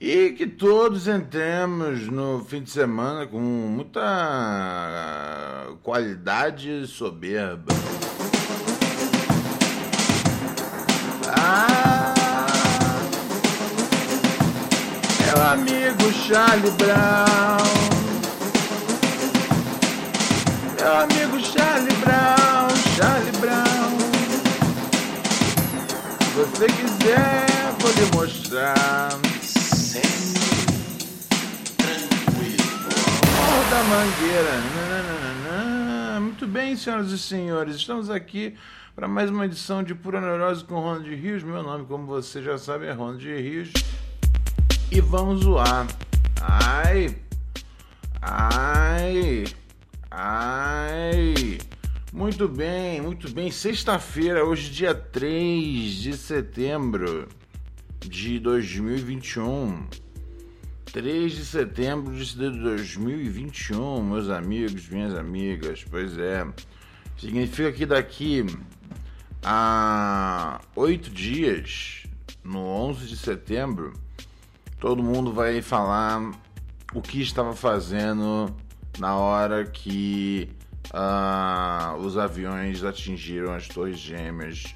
E que todos entremos no fim de semana com muita qualidade soberba. Ah, é o amigo Charlie Brown. É o amigo Charlie Brown, Charlie Brown. Se você quiser, vou lhe mostrar. Morro da Mangueira. Muito bem, senhoras e senhores, estamos aqui para mais uma edição de Pura Neurose com Ronald Rios. Meu nome, como você já sabe, é Ronald Rios. E vamos zoar. Ai, ai, ai. Muito bem, muito bem. Sexta-feira, hoje, dia 3 de setembro de 2021. 3 de setembro de 2021, meus amigos, minhas amigas. Pois é. Significa que daqui a oito dias, no 11 de setembro, todo mundo vai falar o que estava fazendo na hora que uh, os aviões atingiram as Torres Gêmeas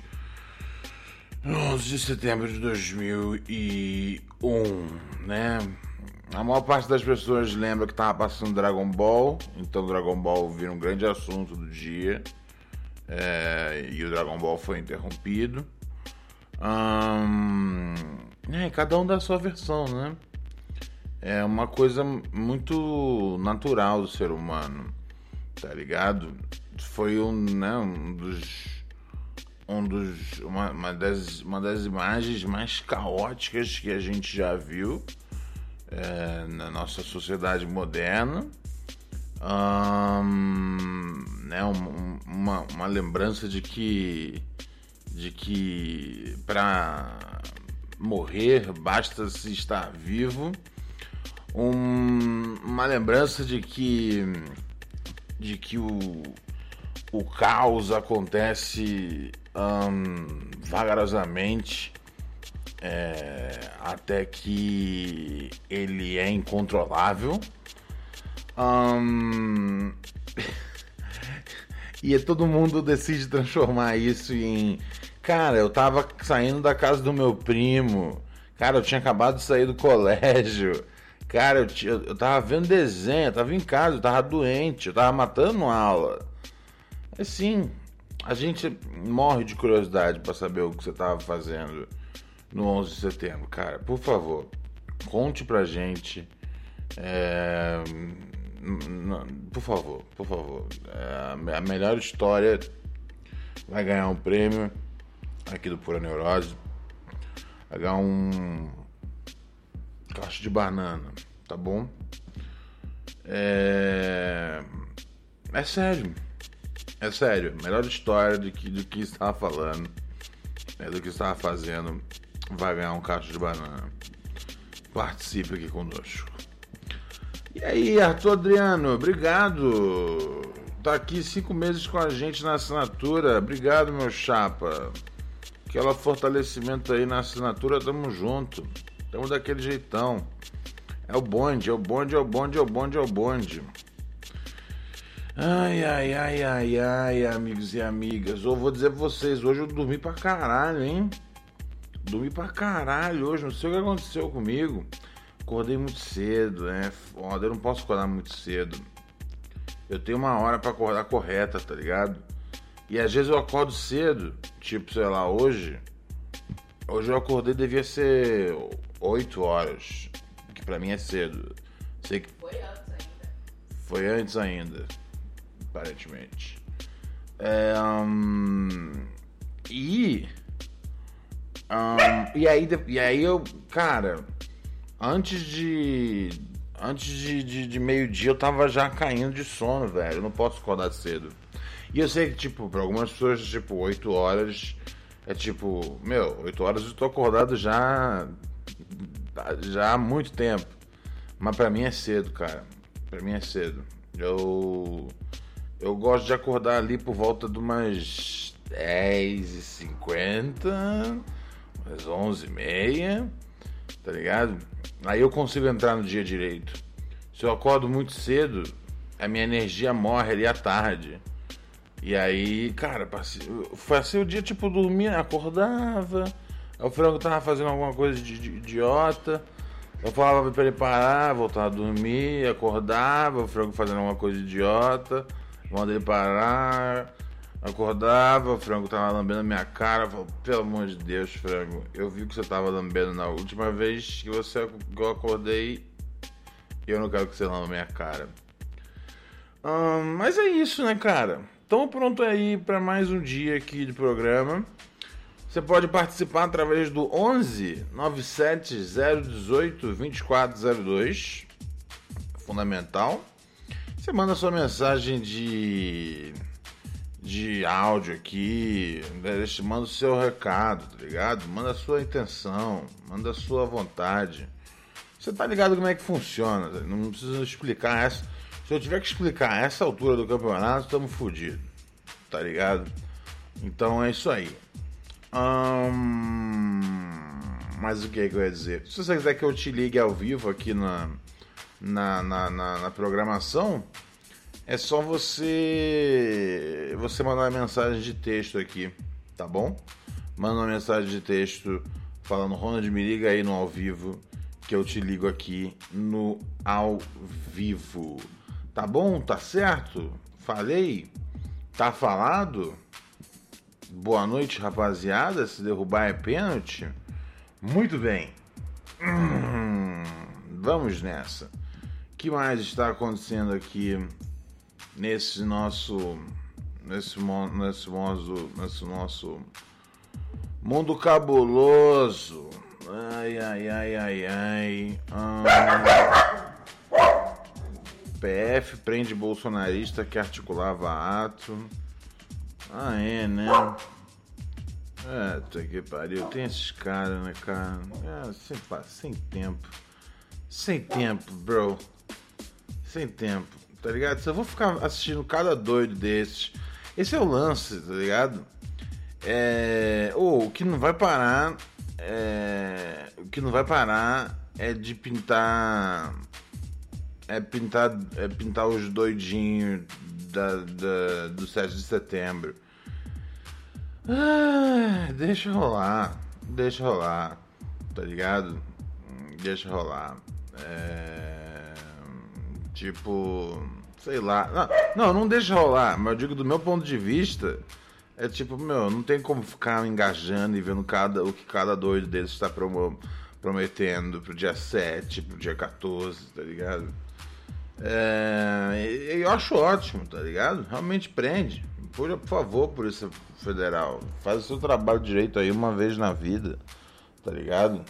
no 11 de setembro de 2001, né? A maior parte das pessoas lembra que estava passando Dragon Ball, então Dragon Ball vira um grande assunto do dia é, e o Dragon Ball foi interrompido. Hum, é, cada um dá a sua versão, né? É uma coisa muito natural do ser humano, tá ligado? Foi um, né, um dos um dos, uma, uma, das, uma das imagens mais caóticas que a gente já viu é, na nossa sociedade moderna. Um, né, um, uma, uma lembrança de que de que para morrer basta se estar vivo um, uma lembrança de que de que o, o caos acontece um, vagarosamente é, até que ele é incontrolável. Um, e todo mundo decide transformar isso em. Cara, eu tava saindo da casa do meu primo. Cara, eu tinha acabado de sair do colégio. Cara, eu, eu tava vendo desenho, eu tava em casa, eu tava doente, eu tava matando aula. Assim, a gente morre de curiosidade para saber o que você tava fazendo no 11 de setembro, cara. Por favor, conte pra gente. É... Por favor, por favor. É... A melhor história vai ganhar um prêmio aqui do Pura Neurose. Vai ganhar um caixa de banana, tá bom? É, é sério. É sério. Melhor história do que, do que estava falando. É, do que estava fazendo vai ganhar um cacho de banana. Participe aqui conosco. E aí, Arthur Adriano, obrigado. Tá aqui cinco meses com a gente na assinatura. Obrigado, meu chapa. Aquela fortalecimento aí na assinatura, tamo junto. Tamo daquele jeitão. É o bonde, é o bonde, é o bonde, é o bonde, é o bonde. Ai, ai, ai, ai, ai, amigos e amigas. Eu vou dizer pra vocês, hoje eu dormi pra caralho, hein? Dormi pra caralho hoje, não sei o que aconteceu comigo. Acordei muito cedo, né? Foda, eu não posso acordar muito cedo. Eu tenho uma hora para acordar correta, tá ligado? E às vezes eu acordo cedo, tipo, sei lá, hoje. Hoje eu acordei devia ser 8 horas, que para mim é cedo. Sei que foi antes ainda. Foi antes ainda, aparentemente. É, um, e um, e aí, e aí eu, cara, antes de. Antes de, de, de meio-dia eu tava já caindo de sono, velho. Eu não posso acordar cedo. E eu sei que, tipo, pra algumas pessoas, tipo, 8 horas é tipo, meu, 8 horas eu tô acordado já. Já há muito tempo. Mas pra mim é cedo, cara. Pra mim é cedo. Eu. Eu gosto de acordar ali por volta de umas 10h50, umas 11h30, tá ligado? Aí eu consigo entrar no dia direito. Se eu acordo muito cedo, a minha energia morre ali à tarde. E aí, cara, passei, passei o dia tipo dormir, acordava. O frango tava fazendo alguma coisa de, de idiota. Eu falava pra ele parar, voltava a dormir, acordava, o frango fazendo alguma coisa idiota, mandei parar, acordava, o frango tava lambendo a minha cara, falava, pelo amor de Deus, frango, eu vi que você tava lambendo na última vez que você que eu acordei e eu não quero que você lambe a minha cara. Hum, mas é isso, né, cara? Então pronto aí para mais um dia aqui de programa. Você pode participar através do 11 97 018 2402. Fundamental. Você manda sua mensagem de de áudio aqui, manda o seu recado, tá ligado? Manda a sua intenção, manda a sua vontade. Você tá ligado como é que funciona, tá? não precisa explicar essa. Se eu tiver que explicar essa altura do campeonato, estamos fodidos, tá ligado? Então é isso aí. Hum, mas o que, é que eu ia dizer? Se você quiser que eu te ligue ao vivo aqui na, na, na, na, na programação, é só você você mandar uma mensagem de texto aqui, tá bom? Manda uma mensagem de texto falando Ronald me liga aí no ao vivo que eu te ligo aqui no ao vivo. Tá bom? Tá certo? Falei? Tá falado? Boa noite, rapaziada. Se derrubar é pênalti. Muito bem. Hum, vamos nessa. Que mais está acontecendo aqui nesse nosso nesse nesse nosso nesse nosso mundo cabuloso? Ai ai ai ai ai. Hum, PF prende bolsonarista que articulava ato. Ah, é, né? É, tá que pariu. Tem esses caras, né, cara? É, sem, sem tempo. Sem tempo, bro. Sem tempo, tá ligado? Se eu vou ficar assistindo cada doido desses. Esse é o lance, tá ligado? É. Ou oh, o que não vai parar. É. O que não vai parar é de pintar. É pintar. É pintar os doidinhos da, da, do 7 de setembro. Ah, deixa rolar, deixa rolar, tá ligado? Deixa rolar. É, tipo, sei lá. Não, não, deixa rolar, mas eu digo do meu ponto de vista. É tipo, meu, não tem como ficar engajando e vendo cada, o que cada doido deles está prometendo pro dia 7, pro dia 14, tá ligado? É, eu acho ótimo, tá ligado? Realmente prende. Por, por favor, Polícia Federal, faz o seu trabalho direito aí uma vez na vida, tá ligado?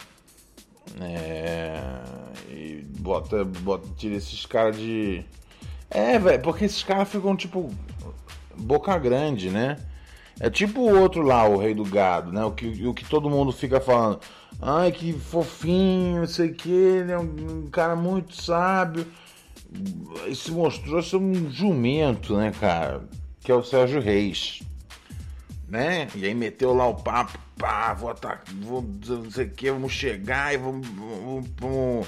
É, e bota, bota, tira esses caras de. É, velho, porque esses caras ficam tipo boca grande, né? É tipo o outro lá, o rei do gado, né? O que, o que todo mundo fica falando. Ai, que fofinho, não sei o que, ele é um, cara muito sábio se mostrou ser um jumento, né, cara? Que é o Sérgio Reis. Né? E aí meteu lá o papo, pá, vou atacar, vou, não sei o que, vamos chegar e vamos, vamos, vamos,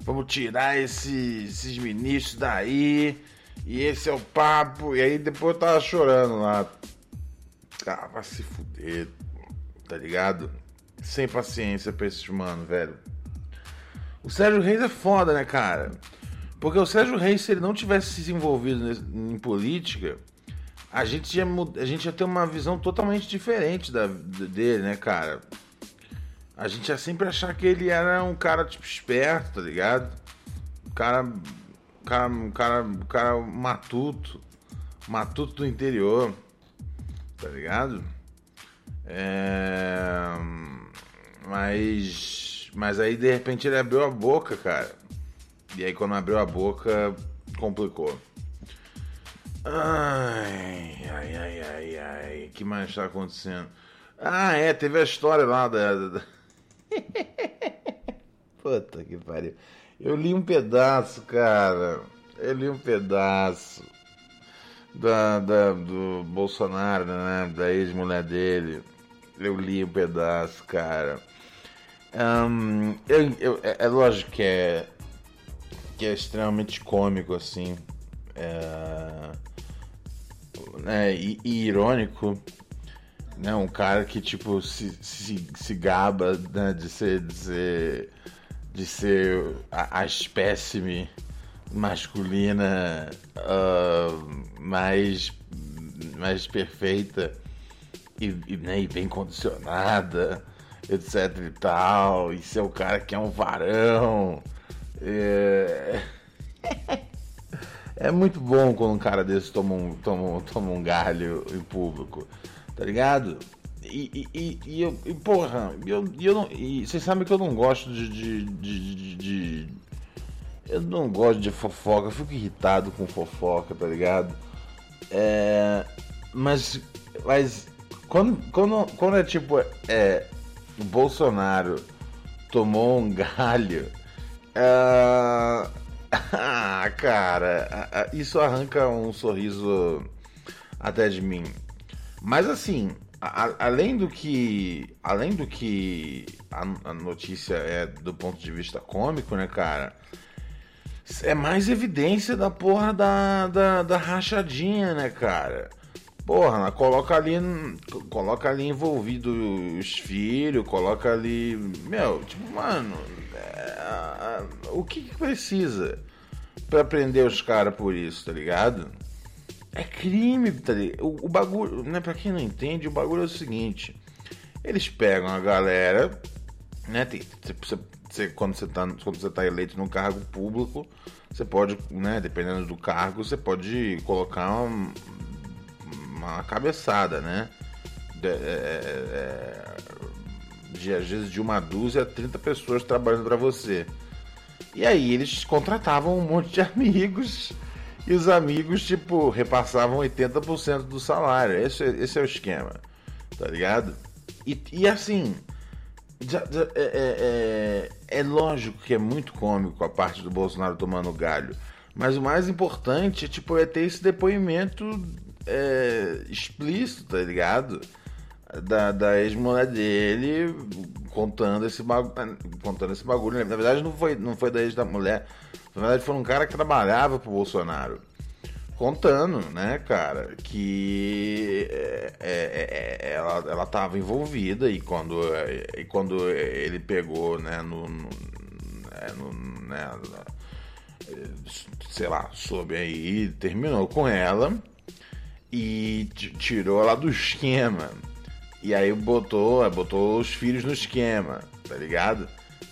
vamos tirar esse, esses ministros daí. E esse é o papo. E aí depois eu tava chorando lá. Ah, vai se fuder, tá ligado? Sem paciência pra esses mano, velho. O Sérgio Reis é foda, né, cara? Porque o Sérgio Reis, se ele não tivesse se envolvido em política, a gente ia, a gente ia ter uma visão totalmente diferente da, dele, né, cara? A gente ia sempre achar que ele era um cara, tipo, esperto, tá ligado? Um cara. Um cara. Um cara, um cara matuto. Matuto do interior. Tá ligado? É. Mas, mas aí de repente ele abriu a boca, cara. E aí quando abriu a boca, complicou. Ai, ai, ai, ai, ai. Que mais tá acontecendo? Ah, é, teve a história lá da. da... Puta que pariu. Eu li um pedaço, cara. Eu li um pedaço da, da, do Bolsonaro, né? Da ex-mulher dele. Eu li um pedaço, cara. Um, eu, eu, é, é, lógico que é, que é extremamente cômico, assim. É, né, e, e, irônico. Né, um cara que, tipo, se, se, se gaba né, de ser. De ser, de ser a, a espécime masculina uh, mais, mais perfeita e, e, né, e, bem condicionada, etc e tal, e ser o cara que é um varão. É... é muito bom quando um cara desse toma um, toma, toma um galho em público, tá ligado? E, e, e, eu, e porra, eu, eu não, e vocês sabem que eu não gosto de, de, de, de eu não gosto de fofoca, fico irritado com fofoca, tá ligado? É, mas, mas quando, quando, quando é tipo, é, o Bolsonaro tomou um galho, é, ah, cara, isso arranca um sorriso até de mim. Mas assim, a, além do que, além do que a, a notícia é do ponto de vista cômico, né, cara? é mais evidência da porra da, da, da rachadinha, né, cara? Porra, coloca ali, coloca ali envolvido os filhos, coloca ali, meu, tipo, mano, é, o que, que precisa para prender os caras por isso, tá ligado? É crime, tá ligado? O, o bagulho, né, pra quem não entende, o bagulho é o seguinte, eles pegam a galera, né, tem, você quando você está quando você tá eleito num cargo público, você pode, né, dependendo do cargo, você pode colocar uma, uma cabeçada, né? De, é, é, de, às vezes de uma dúzia a 30 pessoas trabalhando para você. E aí eles contratavam um monte de amigos e os amigos, tipo, repassavam 80% do salário. Esse, esse é o esquema, tá ligado? E, e assim, é, é, é, é, lógico que é muito cômico a parte do Bolsonaro tomando galho. Mas o mais importante tipo, é ter esse depoimento é, explícito, tá ligado? Da, da ex-mulher dele contando esse, contando esse bagulho. Na verdade, não foi, não foi da ex da mulher. Na verdade, foi um cara que trabalhava pro Bolsonaro contando, né, cara, que é, é, é, ela, ela tava envolvida e quando, e quando ele pegou, né, no, no, é, no né, sei lá, soube aí, terminou com ela e tirou ela do esquema. E aí botou, botou os filhos no esquema, tá ligado?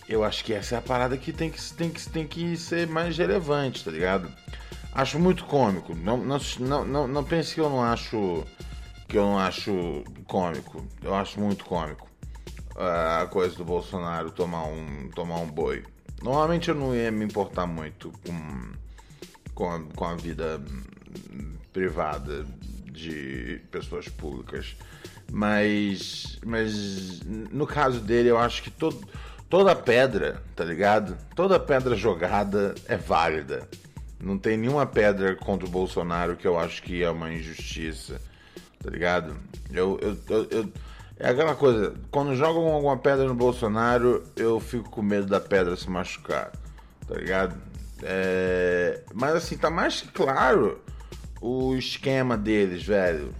Eu acho que essa é a parada que tem que, tem que, tem que ser mais relevante, tá ligado? Acho muito cômico. Não, não, não, não, pense que eu não acho que eu não acho cômico. Eu acho muito cômico uh, a coisa do Bolsonaro tomar um, tomar um boi. Normalmente eu não ia me importar muito com, com, com a vida privada de pessoas públicas. Mas, mas no caso dele, eu acho que todo, toda pedra, tá ligado? Toda pedra jogada é válida. Não tem nenhuma pedra contra o Bolsonaro que eu acho que é uma injustiça, tá ligado? Eu, eu, eu, eu é aquela coisa, quando jogam alguma pedra no Bolsonaro, eu fico com medo da pedra se machucar, tá ligado? É... Mas assim, tá mais claro o esquema deles, velho.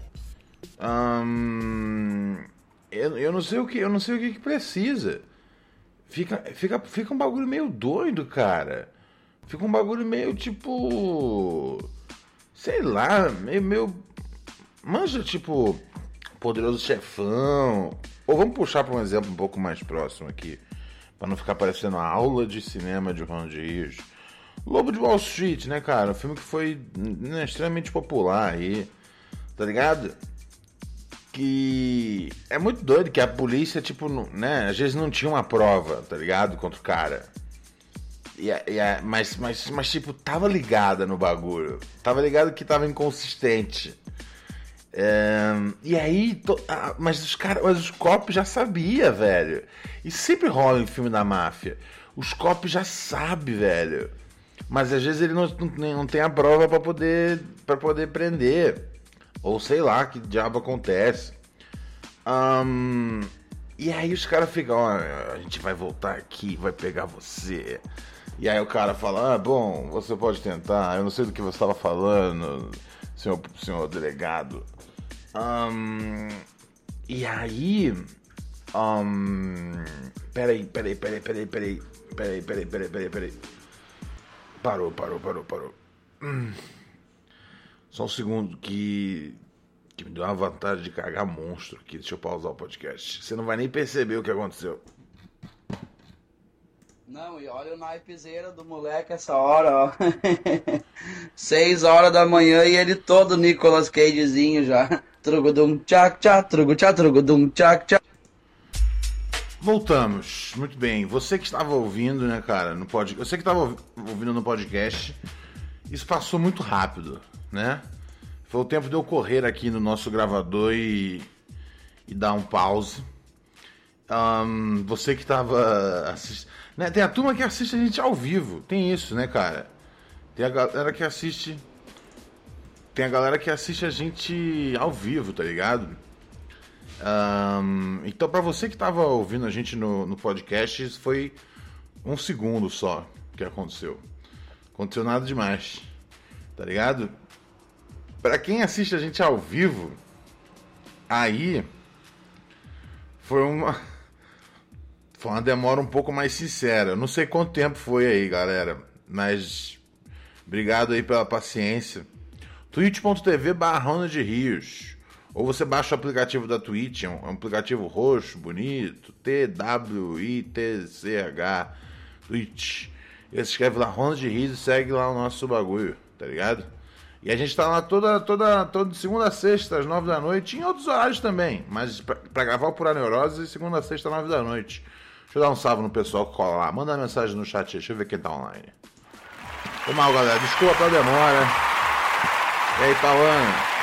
Eu, eu não sei o que, eu não sei o que, que precisa. Fica, fica, fica um bagulho meio doido, cara. Fica um bagulho meio tipo. Sei lá, meio. meio manja tipo. Poderoso chefão. Ou vamos puxar para um exemplo um pouco mais próximo aqui. para não ficar parecendo a aula de cinema de Ronald Rios. Lobo de Wall Street, né, cara? Um filme que foi né, extremamente popular aí. Tá ligado? que é muito doido que a polícia, tipo, né, às vezes não tinha uma prova, tá ligado? Contra o cara. E, e, mas, mas, mas, tipo, tava ligada no bagulho. Tava ligado que tava inconsistente. É, e aí, to, ah, mas os caras, mas os copos já sabia, velho. E sempre rola em filme da máfia. Os copos já sabe, velho. Mas às vezes ele não, não, tem a prova para poder para poder prender. Ou sei lá que diabo acontece. Um, e aí os caras ficam, a gente vai voltar aqui, vai pegar você. E aí o cara fala, ah, bom, você pode tentar, eu não sei do que você estava falando, senhor, senhor delegado. Um, e aí. Um, peraí, peraí, peraí, peraí, peraí. Peraí, peraí, peraí, peraí, peraí. Parou, parou, parou, parou. Hum. Só um segundo que. Que me deu uma vontade de cagar monstro aqui. Deixa eu pausar o podcast. Você não vai nem perceber o que aconteceu. Não, e olha o naipezeira do moleque essa hora, ó. Seis horas da manhã e ele todo Nicolas Cagezinho já. Trugudum tchac tchac, trugu tchac, trugudum tchac tchac. Voltamos. Muito bem. Você que estava ouvindo, né, cara, no podcast. Você que estava ouvindo no podcast, isso passou muito rápido, né? Foi o tempo de eu correr aqui no nosso gravador e, e dar um pause. Um, você que estava assistindo né? Tem a turma que assiste a gente ao vivo. Tem isso, né, cara? Tem a galera que assiste. Tem a galera que assiste a gente ao vivo, tá ligado? Um, então, para você que tava ouvindo a gente no, no podcast, foi um segundo só que aconteceu. Aconteceu nada demais, tá ligado? Para quem assiste a gente ao vivo, aí foi uma foi uma demora um pouco mais sincera. Não sei quanto tempo foi aí, galera. Mas obrigado aí pela paciência. twitch.tv barra de Rios. Ou você baixa o aplicativo da Twitch, é um aplicativo roxo, bonito, T-W-I-T-C-H, Twitch. E você escreve lá Ronda de Rios e segue lá o nosso bagulho, tá ligado? E a gente tá lá toda, toda, toda segunda a sexta, às nove da noite, em outros horários também, mas pra gravar o Pura Neurose, segunda a sexta, nove da noite. Deixa eu dar um salve no pessoal que cola lá. Manda uma mensagem no chat. Deixa eu ver quem tá online. Foi mal, galera. Desculpa pela demora. E aí, Pauano?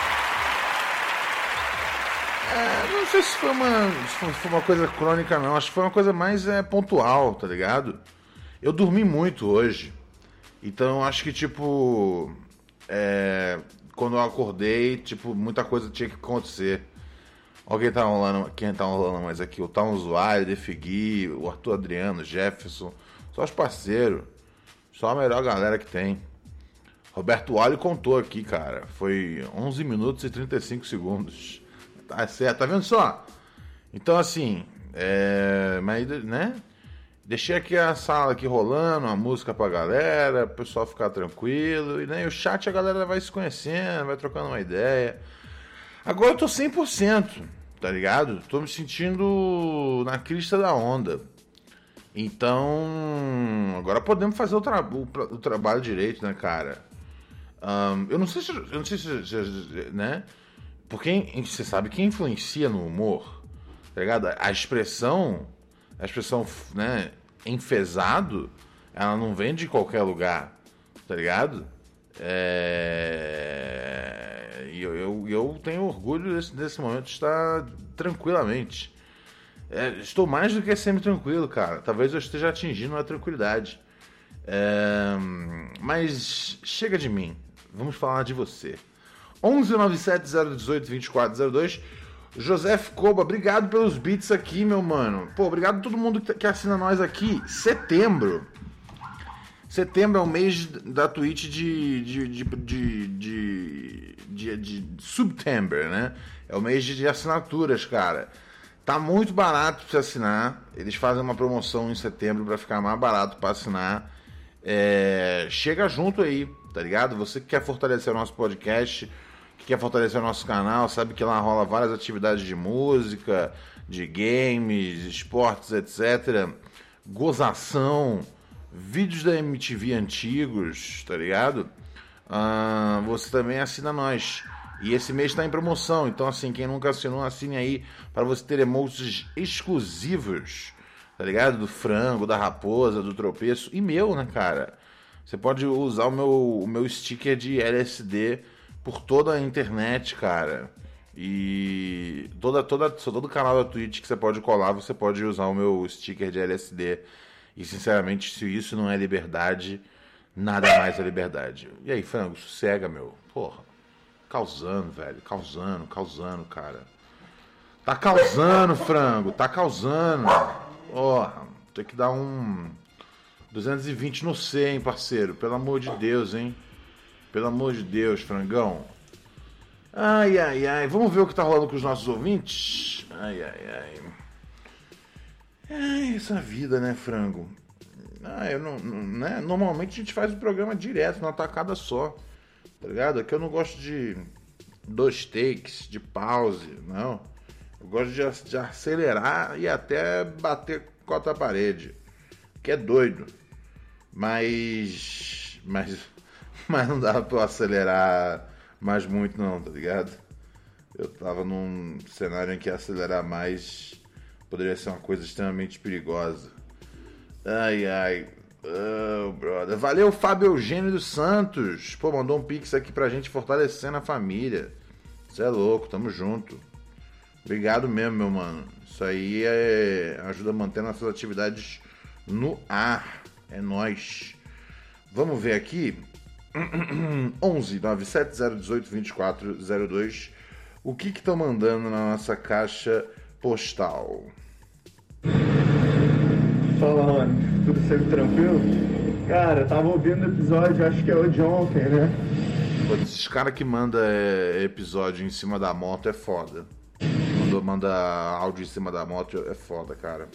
É, não sei se foi uma, se foi uma coisa crônica, não. Acho que foi uma coisa mais é, pontual, tá ligado? Eu dormi muito hoje. Então, acho que, tipo... É, quando eu acordei, tipo, muita coisa tinha que acontecer. Quem tá rolando, quem tá rolando mais aqui. O Tal Usuário, Defigui, o Arthur Adriano, Jefferson. Só os parceiros. Só a melhor galera que tem. Roberto Olho contou aqui, cara. Foi 11 minutos e 35 segundos. Tá certo, tá vendo só? Então, assim, é... Mas, né? Deixei aqui a sala aqui rolando, a música pra galera, o pessoal ficar tranquilo. E né, o chat a galera vai se conhecendo, vai trocando uma ideia. Agora eu tô 100%, tá ligado? Tô me sentindo na crista da onda. Então, agora podemos fazer o, tra o, o trabalho direito, né, cara? Um, eu não sei se, eu não sei se, né? Porque você sabe que influencia no humor, tá ligado? A expressão, a expressão, né, enfesado, ela não vem de qualquer lugar, tá ligado? É... Eu, eu, eu, tenho orgulho desse, desse momento de estar tranquilamente. É, estou mais do que sempre tranquilo, cara. Talvez eu esteja atingindo a tranquilidade. É... Mas chega de mim. Vamos falar de você. 1197 018 2402 José Coba, obrigado pelos beats aqui, meu mano. Pô, obrigado a todo mundo que assina nós aqui. Setembro. Setembro é o mês da Twitch de, de, de, de, de, de, de September, né? É o mês de assinaturas, cara. Tá muito barato para você assinar. Eles fazem uma promoção em setembro para ficar mais barato para assinar. É... Chega junto aí, tá ligado? Você que quer fortalecer o nosso podcast, quer fortalecer o nosso canal, sabe que lá rola várias atividades de música, de games, esportes, etc. Gozação vídeos da MTV antigos, tá ligado? Uh, você também assina nós. E esse mês está em promoção, então assim, quem nunca assinou, assine aí para você ter emotes exclusivos, tá ligado? Do frango, da raposa, do tropeço e meu, né, cara? Você pode usar o meu, o meu sticker de LSD por toda a internet, cara. E toda, toda, todo canal da Twitch que você pode colar, você pode usar o meu sticker de LSD. E sinceramente, se isso não é liberdade, nada mais é liberdade. E aí, frango, sossega, meu. Porra. Causando, velho. Causando, causando, cara. Tá causando, frango. Tá causando. Porra. Tem que dar um 220 no C, hein, parceiro. Pelo amor de Deus, hein. Pelo amor de Deus, frangão. Ai, ai, ai. Vamos ver o que tá rolando com os nossos ouvintes? Ai, ai, ai. É essa vida, né, frango? Ah, eu não, não, né? Normalmente a gente faz o programa direto, numa tacada só. Tá ligado? Aqui eu não gosto de dois takes, de pause, não. Eu gosto de, de acelerar e até bater contra a parede. Que é doido. Mas. Mas. Mas não dá pra eu acelerar mais muito não, tá ligado? Eu tava num cenário em que acelerar mais poderia ser uma coisa extremamente perigosa. Ai, ai. Oh, brother. Valeu, Fábio Eugênio dos Santos. Pô, mandou um pix aqui pra gente fortalecendo a família. Você é louco, tamo junto. Obrigado mesmo, meu mano. Isso aí é... ajuda a manter nossas atividades no ar. É nós. Vamos ver aqui. 11 97018 2402. O que estão mandando na nossa caixa postal? Fala, mano. Tudo sempre tranquilo? Cara, eu tava ouvindo o episódio, acho que é o de ontem, né? Pô, esses caras que manda é, episódio em cima da moto é foda. Quando manda áudio em cima da moto é foda, cara.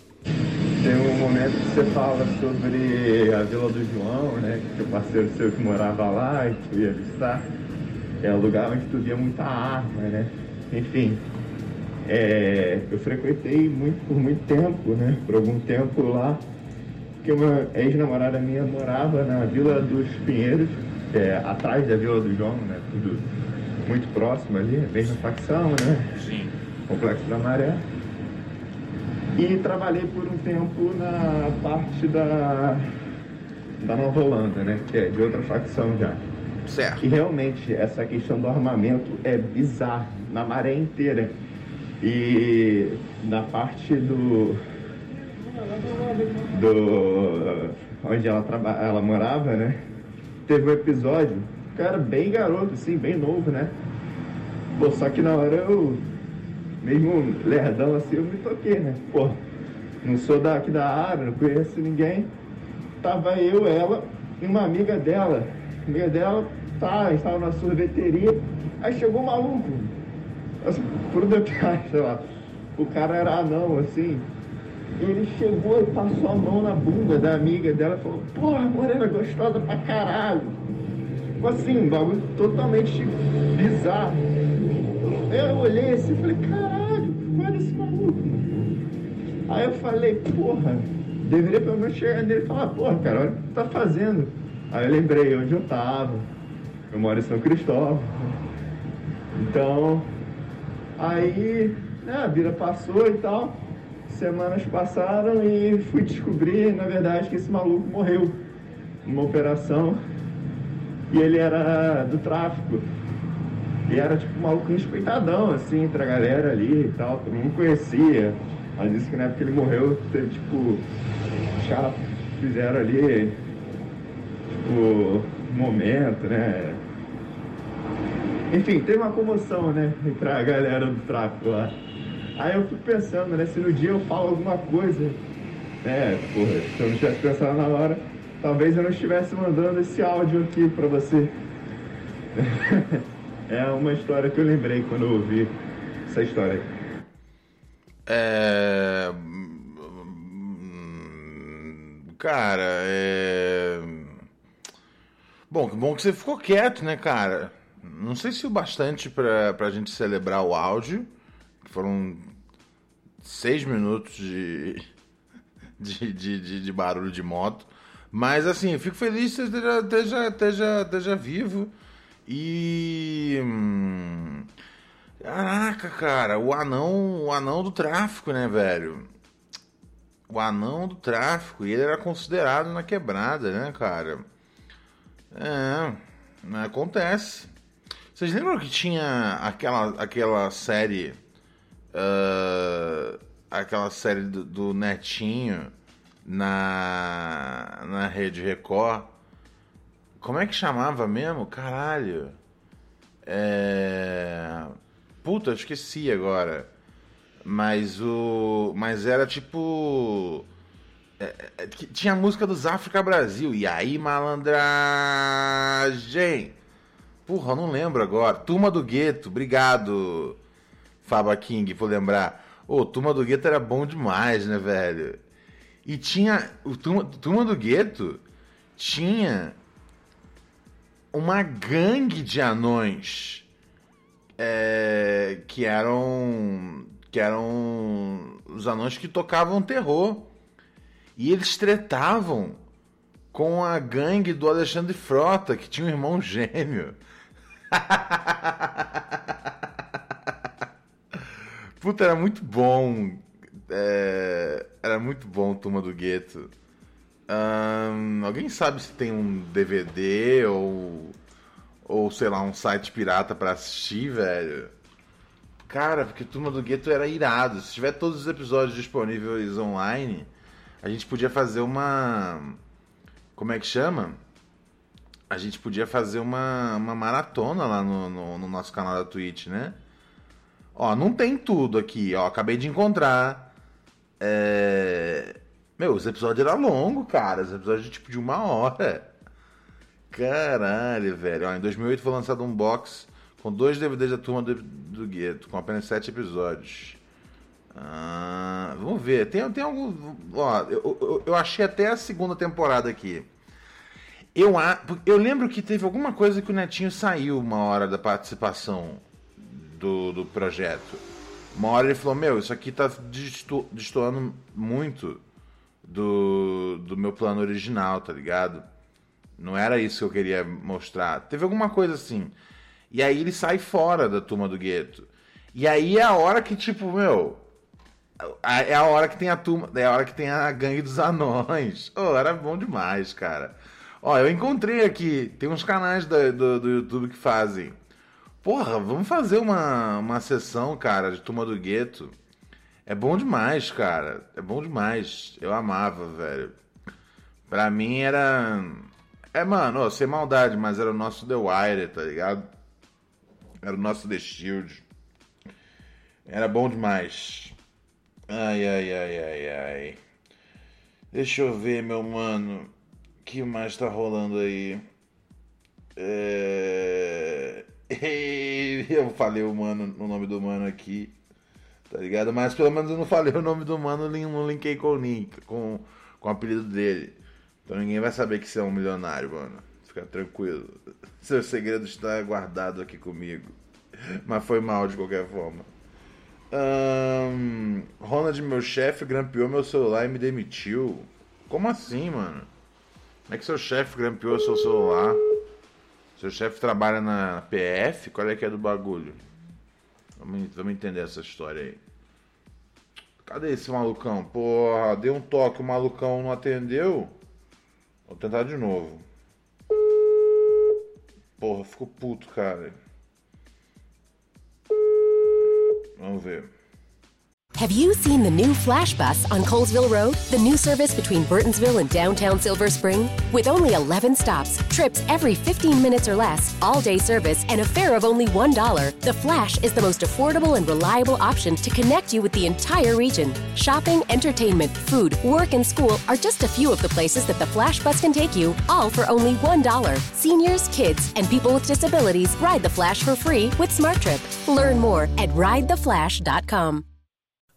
Tem um momento que você fala sobre a Vila do João, né? Que o parceiro seu que morava lá e tu ia visitar. É um lugar onde tu via muita arma, né? Enfim, é, eu frequentei muito, por muito tempo, né? Por algum tempo lá, porque uma ex-namorada minha morava na Vila dos Pinheiros, que é atrás da Vila do João, né? Tudo muito próximo ali, mesma facção, né? Sim. Complexo da Maré. E trabalhei por um tempo na parte da, da Nova Holanda, né? Que é de outra facção já. Certo. E realmente essa questão do armamento é bizarra na maré inteira. E na parte do. do. onde ela, traba, ela morava, né? Teve um episódio, cara, bem garoto, assim, bem novo, né? Pô, só que na hora eu. Mesmo lerdão assim, eu me toquei, né? Pô, não sou daqui da área, não conheço ninguém. Tava eu, ela e uma amiga dela. A amiga dela tá, estava na sorveteria. Aí chegou um maluco, assim, por detalhe, sei lá. O cara era anão, assim. Ele chegou e passou a mão na bunda da amiga dela e falou, porra, morena gostosa pra caralho. Tipo assim, um bagulho totalmente bizarro. Eu olhei assim e falei, caralho, olha esse maluco. Aí eu falei, porra, deveria pelo menos chegar nele e falar, porra, cara, olha o que tá fazendo. Aí eu lembrei onde eu tava. Eu moro em São Cristóvão. Então, aí né, a vida passou e tal. Semanas passaram e fui descobrir, na verdade, que esse maluco morreu numa operação. E ele era do tráfico. E era tipo um maluco respeitadão, assim, entre a galera ali e tal. Todo mundo conhecia. Mas disse que na época ele morreu, teve tipo. Os caras fizeram ali. Tipo. Momento, né? Enfim, teve uma comoção, né? Entre a galera do tráfico lá. Aí eu fico pensando, né? Se no dia eu falo alguma coisa, né? Porra, se eu não tivesse pensado na hora, talvez eu não estivesse mandando esse áudio aqui pra você. é uma história que eu lembrei quando eu ouvi essa história. É. Cara, é. Bom, que bom que você ficou quieto, né, cara? Não sei se o bastante pra, pra gente celebrar o áudio. Foram seis minutos de, de, de, de, de barulho de moto. Mas assim, eu fico feliz que você esteja, esteja, esteja, esteja vivo E. hum, Caraca, cara, o anão, o anão do tráfico, né, velho? O anão do tráfico, e ele era considerado na quebrada, né, cara? É, acontece. Vocês lembram que tinha aquela, aquela série. ah, aquela série do, do Netinho na, na Rede Record? Como é que chamava mesmo? Caralho. É. Puta, eu esqueci agora. Mas o. Mas era tipo. é, é, tinha a música dos África Brasil. E aí, malandragem? Porra, não lembro agora. Turma do Gueto, obrigado, Faba King, por lembrar. Ô, Turma do Gueto era bom demais, né, velho? E tinha. O Turma, Turma do Gueto tinha uma gangue de anões é, que eram que eram os anões que tocavam terror. E eles tretavam com a gangue do Alexandre Frota que tinha um irmão gêmeo. Puta era muito bom. É, era muito bom Turma do Gueto Ahn, alguém sabe se tem um DVD ou ou sei lá, um site pirata pra assistir, velho. Cara, porque Turma do Gueto era irado. Se tiver todos os episódios disponíveis online, a gente podia fazer uma. Como é que chama? A gente podia fazer uma, uma maratona lá no, no, no nosso canal da Twitch, né? Ó, não tem tudo aqui, ó. Acabei de encontrar. É... Meu, os episódios eram longos, cara. Os episódios tipo de uma hora. Caralho, velho. Ó, em 2008 foi lançado um box com dois DVDs da turma do, do Gueto, com apenas sete episódios. Ah, vamos ver. Tem, tem algum. Ó, eu, eu, eu achei até a segunda temporada aqui. Eu, eu lembro que teve alguma coisa que o Netinho saiu uma hora da participação do, do projeto. Uma hora ele falou: Meu, isso aqui tá desto- destoando muito do, do meu plano original, tá ligado? Não era isso que eu queria mostrar. Teve alguma coisa assim. E aí ele sai fora da turma do gueto. E aí é a hora que, tipo, meu. É a hora que tem a turma. É a hora que tem a gangue dos anões. Oh, era bom demais, cara. Ó, eu encontrei aqui. Tem uns canais da- do, do YouTube que fazem. Porra, vamos fazer uma, uma sessão, cara, de turma do gueto. É bom demais, cara. É bom demais. Eu amava, velho. Pra mim era. É, mano, ó, sem maldade, mas era o nosso The Wire, tá ligado? Era o nosso The Shield. Era bom demais. Ai, ai, ai, ai, ai. Deixa eu ver, meu mano. O que mais tá rolando aí? É... Eu falei o mano, o nome do mano aqui, tá ligado? Mas pelo menos eu não falei o nome do mano, não linkei com o link, com, com o apelido dele. Então ninguém vai saber que você é um milionário, mano. Fica tranquilo. Seu segredo está guardado aqui comigo. Mas foi mal de qualquer forma. Ahn, Ronald, meu chefe, grampeou meu celular e me demitiu. Como assim, mano? Como é que seu chefe grampeou seu celular? Seu chefe trabalha na PF? Qual é que é do bagulho? Vamos, vamos entender essa história aí. Cadê esse malucão? Porra, deu um toque, o malucão não atendeu. Vou tentar de novo. Porra, ficou puto, cara. Vamos ver. Have you seen the new Flash Bus on Colesville Road? The new service between Burtonsville and downtown Silver Spring? With only 11 stops, trips every 15 minutes or less, all day service, and a fare of only $1, the Flash is the most affordable and reliable option to connect you with the entire region. Shopping, entertainment, food, work, and school are just a few of the places that the Flash Bus can take you, all for only $1. Seniors, kids, and people with disabilities ride the Flash for free with SmartTrip. Learn more at ridetheflash.com.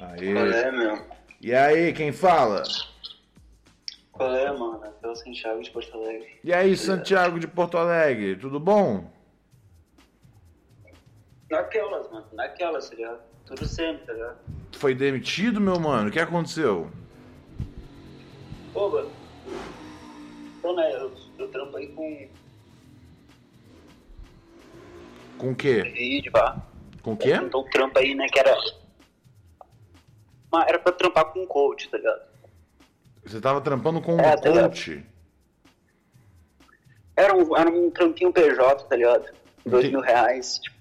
Aê. Qual é, meu? E aí, quem fala? Qual é, mano? Aqui é o Santiago de Porto Alegre. E aí, Santiago de Porto Alegre, tudo bom? Naquelas, mano. Naquelas, tá ligado? Tudo sempre, tá ligado? Tu foi demitido, meu mano? O que aconteceu? Pô, mano. Então, né, eu, eu trampo aí com Com o quê? vídeo, pá. Com o quê? Então, trampo aí, né, que era... Mas era pra trampar com coach, tá ligado? Você tava trampando com um É, tá ligado. coach. Era um, era um trampinho PJ, tá ligado? Dois Entendi. mil reais, tipo,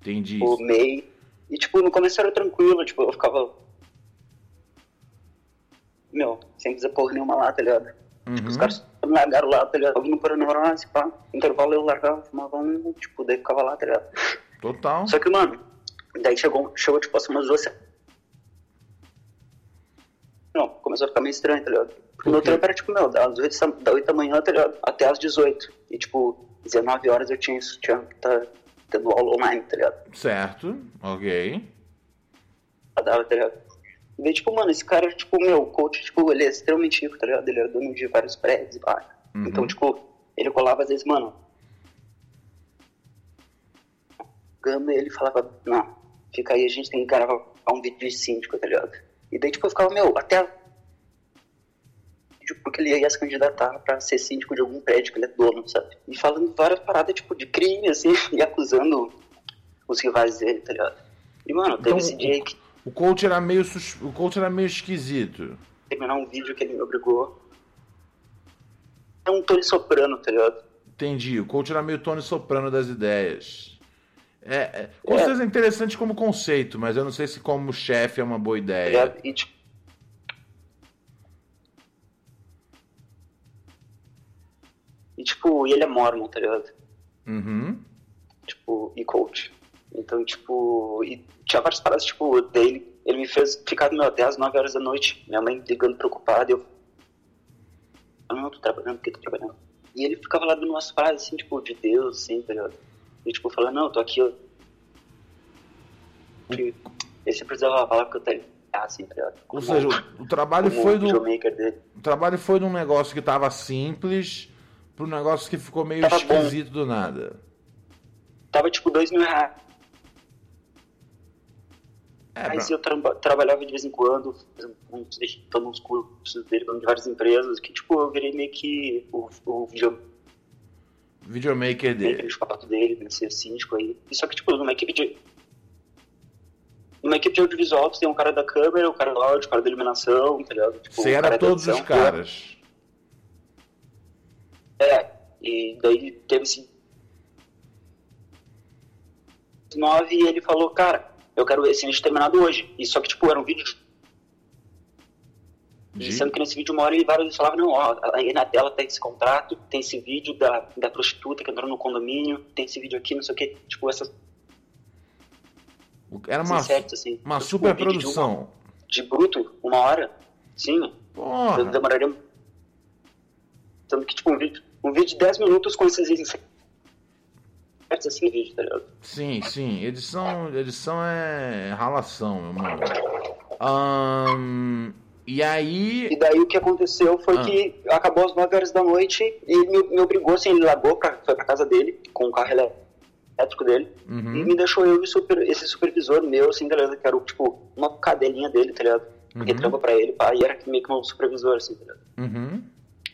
Entendi. por MEI. E, tipo, no começo era tranquilo, tipo, eu ficava... Meu, sem fazer porra nenhuma lá, tá ligado? Tipo, os Uhum. caras me largaram lá, tá ligado? Ouvindo por assim, pá. Intervalo eu largava, fumava um, tipo, daí ficava lá, tá ligado? Total. Só que, mano, daí chegou, chegou tipo, assim, umas duas semanas. Não, começou a ficar meio estranho, tá ligado? Porque Por meu trampo era, tipo, meu, das 8, da- da 8 da manhã, tá ligado? Até as 18. E, tipo, 19 horas eu tinha isso, tinha que tá tendo aula online, tá ligado? Certo, ok. Pra dar, tá ligado? E daí, tipo, mano, esse cara, tipo, meu, o coach, tipo, ele é extremamente rico, tá ligado? Ele é dono de vários prédios e pá. Uhum. Então, tipo, ele colava às vezes, mano. Gama, ele falava, não, fica aí, a gente tem que gravar um vídeo de síndico, tá ligado? E daí, tipo, eu ficava, meu, até. Porque ele ia se candidatar pra ser síndico de algum prédio que ele é dono, sabe? E falando várias paradas, tipo, de crime, assim, e acusando os rivais dele, tá ligado? E, mano, teve Então, esse dia que O coach era meio sus... o coach era meio esquisito. terminar um vídeo que ele me obrigou. É um Tony Soprano, tá ligado? Entendi. O coach era meio Tony Soprano das ideias. É, é, com É. certeza é interessante como conceito, mas eu não sei se como chefe é uma boa ideia. E tipo. E tipo, ele é mormon, tá ligado? Uhum. Tipo, e coach. Então, tipo, e tinha várias paradas, tipo, dele. Ele me fez ficar meu, até as 9 horas da noite. Minha mãe ligando preocupada. Eu. Eu não tô trabalhando, por que tô trabalhando? E ele ficava lá dando umas frases, assim, tipo, de Deus, assim, tá ligado? E tipo, falando, não, tô aqui, eu. Ele sempre precisava falar que eu tenho. Assim, tá ligado? Ou Como- seja, o, o trabalho foi do o trabalho foi de um negócio que tava simples para um negócio que ficou meio Tava bom. esquisito do nada. Tava tipo dois mil reais. É, Mas pra- eu tra- trabalhava de vez em quando, uns, dando uns cursos dele de várias empresas, que tipo, eu virei meio que o, o videomaker videomaker dele. de fato dele, né, ser síndico aí. Só que, tipo, numa equipe de. Numa equipe de audiovisual, tu tem um cara da câmera, o cara do áudio, o cara da iluminação, tá ligado? Tipo, Você o era todos edição, os caras. É, e daí teve esse. nove e ele falou, cara, eu quero esse vídeo terminado hoje. E só que, tipo, era um vídeo. De- sendo que nesse vídeo uma hora ele vários falavam, não, ó, aí na tela tem esse contrato, tem esse vídeo da, da prostituta que entrou no condomínio, tem esse vídeo aqui, não sei o que, tipo, essas Era uma, insetos, assim. uma Tipo, super um vídeo de uma- produção. De, bruto, uma hora, sim, Porra. demoraria... Tanto que, tipo, um vídeo, um vídeo de 10 minutos com esses insetos assim, vídeo, tá ligado? Sim, sim. Edição, edição é ralação, meu mano. Ahn, e aí. E daí o que aconteceu foi Ah. que acabou às 9 horas da noite e ele me, me obrigou, assim, ele largou, pra, foi pra casa dele, com o carro elétrico dele, Uhum. e me deixou eu e super, esse supervisor meu, assim, tá ligado? Que era, tipo, uma cadelinha dele, tá ligado? Que Uhum. trampa pra ele, pá, e era meio que meu supervisor, assim, tá ligado? Uhum.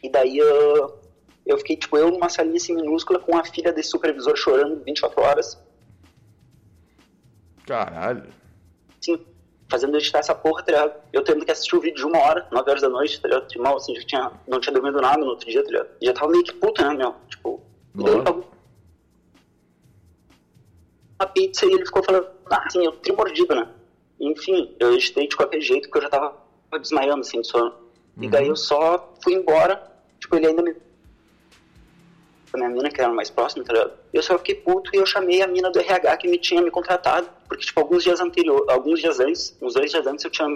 E daí eu, eu fiquei, tipo, eu numa salinha, assim, minúscula, com a filha desse supervisor chorando 24 horas, Caralho. Fazendo editar essa porra, tá ligado? Eu tendo que assistir o vídeo de uma hora, 9 horas da noite, tá ligado? De mal, assim, já tinha, não tinha dormido nada no outro dia, tá ligado? E já tava meio que puta, né, meu? Tipo, e daí ele pagou uma pizza e ele ficou falando, ah, assim, eu primordido, né? Enfim, eu editei de qualquer jeito, porque eu já tava desmaiando, assim, de sono. E Uhum. daí eu só fui embora, tipo, ele ainda me... A minha mina, que era mais próxima, tá ligado? Eu só fiquei puto e eu chamei a mina do RH que me tinha me contratado, porque, tipo, alguns dias anterior, alguns dias antes, uns dois dias antes, eu tinha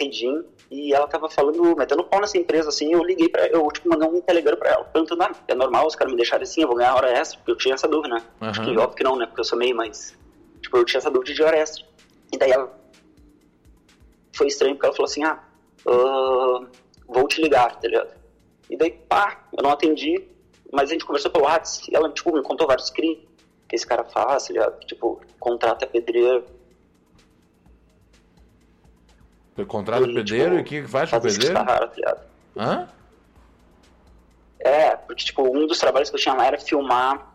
LinkedIn e ela tava falando, metendo pau nessa empresa, assim, eu liguei pra eu, tipo, mandei um telegrama pra ela, perguntando, ah, é normal os caras me deixarem assim, eu vou ganhar hora extra, porque eu tinha essa dúvida, né? Aham. Acho que óbvio que não, né, porque eu sou meio, mas, tipo, eu tinha essa dúvida de hora extra. E daí ela foi estranho, porque ela falou assim, ah, ah, vou te ligar, tá ligado? E daí, pá, eu não atendi, mas a gente conversou pelo WhatsApp, e ela, tipo, me contou vários crimes que esse cara faz, tá ligado? Tipo, contrata pedreiro, Você contrata E, pedreiro tipo, e o que faz com o faz pedreiro? tá raro, tá ligado? Hã? É, porque, tipo, um dos trabalhos que eu tinha lá era filmar.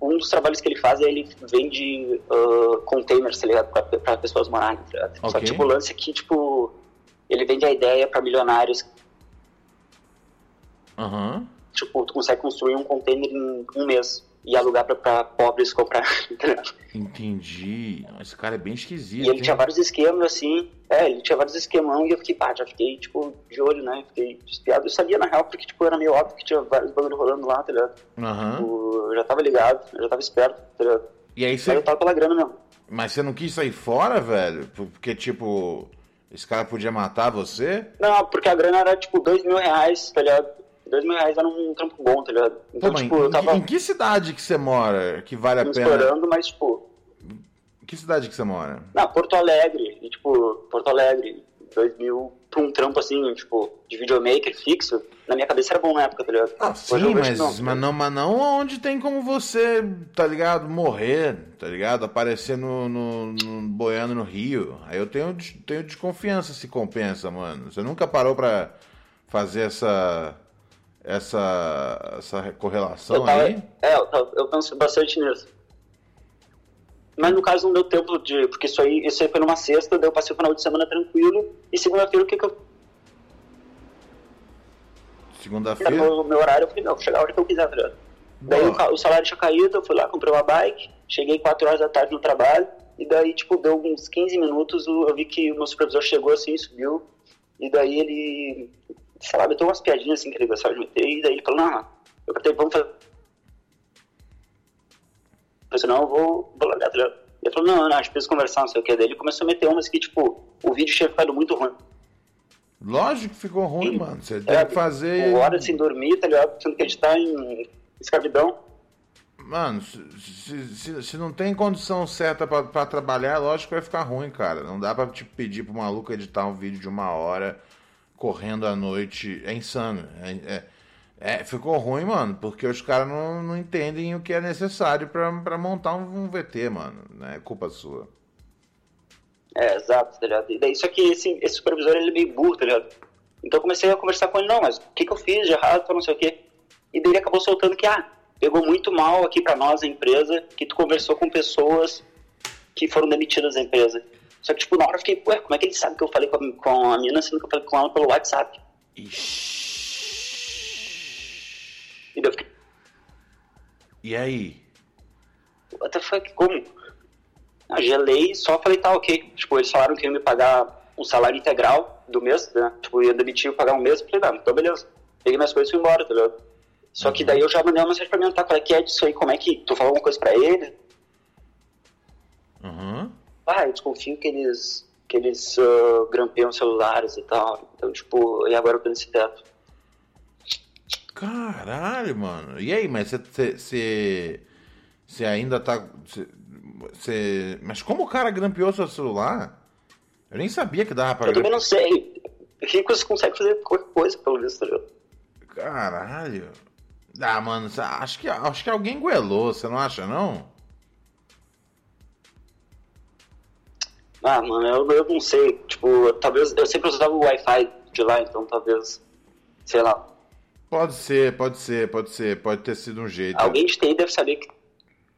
Um dos trabalhos que ele faz é ele vende uh, containers, tá ligado? Pra, pra pessoas morarem, tá ligado? Só Ok. que, tipo, o lance aqui, tipo, ele vende a ideia pra milionários. Aham. Tipo, tu consegue construir um container em um mês e alugar pra, pra pobres comprar? Entendi. Esse cara é bem esquisito. E ele hein? tinha vários esquemas, assim. É, ele tinha vários esquemão e eu fiquei, pá, já fiquei, tipo, de olho, né? Fiquei espiado. Eu sabia, na real, porque, tipo, era meio óbvio que tinha vários bagulho rolando lá, tá ligado? Aham. Tipo, eu já tava ligado, eu já tava esperto, tá ligado? E aí você. eu tava pela grana mesmo. Mas você não quis sair fora, velho? Porque, tipo, esse cara podia matar você? Não, porque a grana era, tipo, dois mil reais, tá ligado? Dois mil reais era um trampo bom, tá ligado? Pô, Então, mas tipo, em, eu tava em que cidade que você mora que vale a pena? explorando, mas, tipo, Em que cidade que você mora? não, Porto Alegre, e, tipo, Porto Alegre, dois mil, pra um trampo assim, tipo, de videomaker fixo, na minha cabeça era bom na época, tá ligado? Ah, sim, mas, não. mas, não, mas não onde tem como você, tá ligado, morrer, tá ligado? Aparecer no, no, no- boiando no rio. Aí eu tenho, tenho desconfiança se compensa, mano. Você nunca parou pra fazer essa essa essa correlação Eu tava, aí? é, eu, tava- eu penso bastante nisso. Mas no caso não deu tempo de. Porque isso aí, isso aí foi numa sexta, daí eu passei o final de semana tranquilo. E segunda-feira o que, que eu? Segunda-feira? No meu horário, eu falei, não, vou chegar a hora que eu quiser, tá ligado? Daí o, o salário tinha caído, eu fui lá, comprei uma bike, cheguei 4 horas da tarde no trabalho, e daí, tipo, deu uns 15 minutos, o- eu vi que o meu supervisor chegou assim, subiu, e daí ele, sei lá, meteu umas piadinhas assim que ele gostava de meter, e daí ele falou, não, eu falei, vamos fazer. Porque senão eu vou, vou largar, tá? Ele falou, não, não, a gente precisa conversar, não sei o que. Daí ele começou a meter umas que, tipo, o vídeo tinha ficado muito ruim. Lógico que ficou ruim, Sim. mano. Você tem É, que fazer. Uma hora sem dormir, tá ligado? Sendo que a gente tá em escravidão. Mano, se, se, se- não tem condição certa pra, pra trabalhar, lógico que vai ficar ruim, cara. Não dá pra te pedir pro maluco editar um vídeo de uma hora correndo à noite. É insano. É, é- é, ficou ruim, mano, porque os caras não, não entendem o que é necessário pra, pra montar um, um VT, mano. Não é culpa sua. É, exato, tá ligado? E daí, só que esse, esse supervisor, ele é meio burro, tá ligado? Então eu comecei a conversar com ele, não, mas o que, que eu fiz de errado, não sei o quê. E daí ele acabou soltando que, ah, pegou muito mal aqui pra nós, a empresa, que tu conversou com pessoas que foram demitidas da empresa. Só que, tipo, na hora eu fiquei, ué, como é que ele sabe que eu falei com a, com a mina, sendo que eu falei com ela pelo WhatsApp? E eu fiquei, E aí? what the fuck, como? Ah, gelei, só falei, tá, ok. Tipo, eles falaram que iam me pagar um salário integral do mês, né? Tipo, ia demitir e pagar um mês. Falei, não, então beleza. Peguei minhas coisas e fui embora, tá ligado? Só que daí eu já mandei uma mensagem pra mim, tá, qual é que é disso aí? Como é que... Tu falou alguma coisa pra ele? Uhum. Ah, eu desconfio que eles... Que eles uh, grampeiam celulares e tal. Então, tipo, e agora eu tô nesse teto. Caralho, mano. E aí, mas você. Você ainda tá. Você. Mas como o cara grampeou seu celular? Eu nem sabia que dava pra Eu também não sei. Ricos conseguem fazer qualquer coisa, pelo visto, tá ligado? Caralho. Ah, mano, acho que, acho que alguém goelou, você não acha, não? Ah, mano, eu, eu não sei. Tipo, talvez. Eu sempre usava o Wi-Fi de lá, então talvez. Sei lá. Pode ser, pode ser, pode ser. Pode ter sido um jeito. Alguém de TI deve saber que.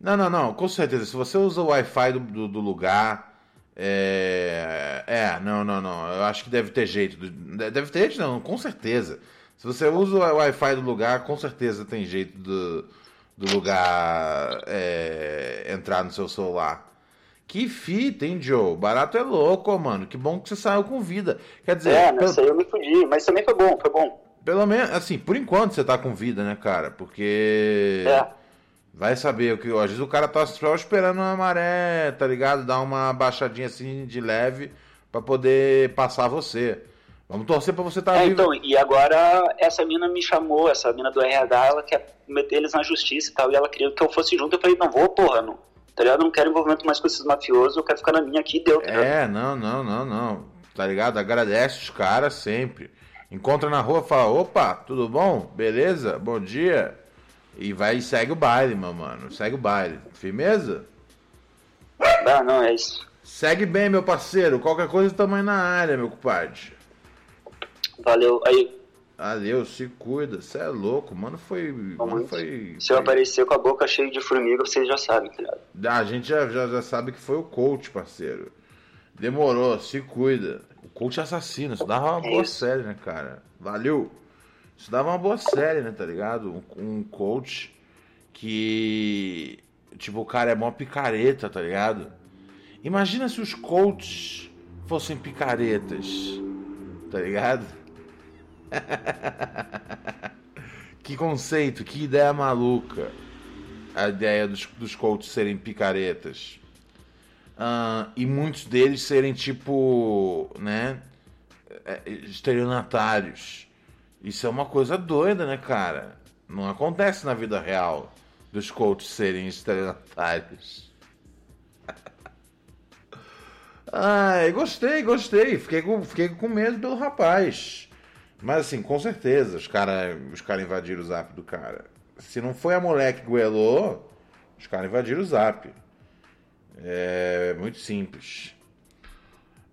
Não, não, não, com certeza. Se você usa o Wi-Fi do, do, do lugar. É, é, não, não, não. Eu acho que deve ter jeito. Deve ter jeito, não, com certeza. Se você usa o Wi-Fi do lugar, com certeza tem jeito do, do lugar é, entrar no seu celular. Que fita, hein, Joe? Barato é louco, mano. Que bom que você saiu com vida. Quer dizer. É, não sei, eu me fudi, mas também foi bom, foi bom. Pelo menos, assim, por enquanto você tá com vida, né, cara? Porque. É. Vai saber o que. Às vezes o cara tá só esperando uma maré, tá ligado? Dar uma baixadinha assim de leve para poder passar você. Vamos torcer pra você estar tá é, vivo. Então, e agora essa mina me chamou, essa mina do RH, ela quer meter eles na justiça e tal, e ela queria que eu fosse junto. Eu falei, não vou, porra, não. Tá ligado? Eu não quero envolvimento mais com esses mafiosos, eu quero ficar na minha aqui e deu, tá É, não, não, não, não. Tá ligado? Agradece os caras sempre. Encontra na rua, fala, opa, tudo bom? Beleza? Bom dia. E vai e segue o baile, meu mano. Segue o baile. Firmeza? Ah, não, é isso. Segue bem, meu parceiro. Qualquer coisa também na área, meu compadre. Valeu. Aí. Valeu, se cuida. Você é louco, mano. Foi. Mano, foi se eu aparecer com a boca cheia de formiga, vocês já sabem, tá ligado? Ah, a gente já, já, já sabe que foi o coach, parceiro. Demorou, se cuida. O coach assassino, isso dava uma é boa isso. série, né, cara? Valeu! Isso dava uma boa série, né, tá ligado? Um, um coach que. Tipo, o cara é mó picareta, tá ligado? Imagina se os coaches fossem picaretas, tá ligado? que conceito, que ideia maluca. A ideia dos, dos coaches serem picaretas. Uh, e muitos deles serem tipo, né, é, estelionatários. Isso é uma coisa doida, né, cara? Não acontece na vida real dos coaches serem estelionatários. Ai, gostei, gostei. Fiquei com, fiquei com medo pelo rapaz. Mas assim, com certeza, os caras os cara invadiram o zap do cara. Se não foi a moleque que goelou, os caras invadiram o zap. É muito simples.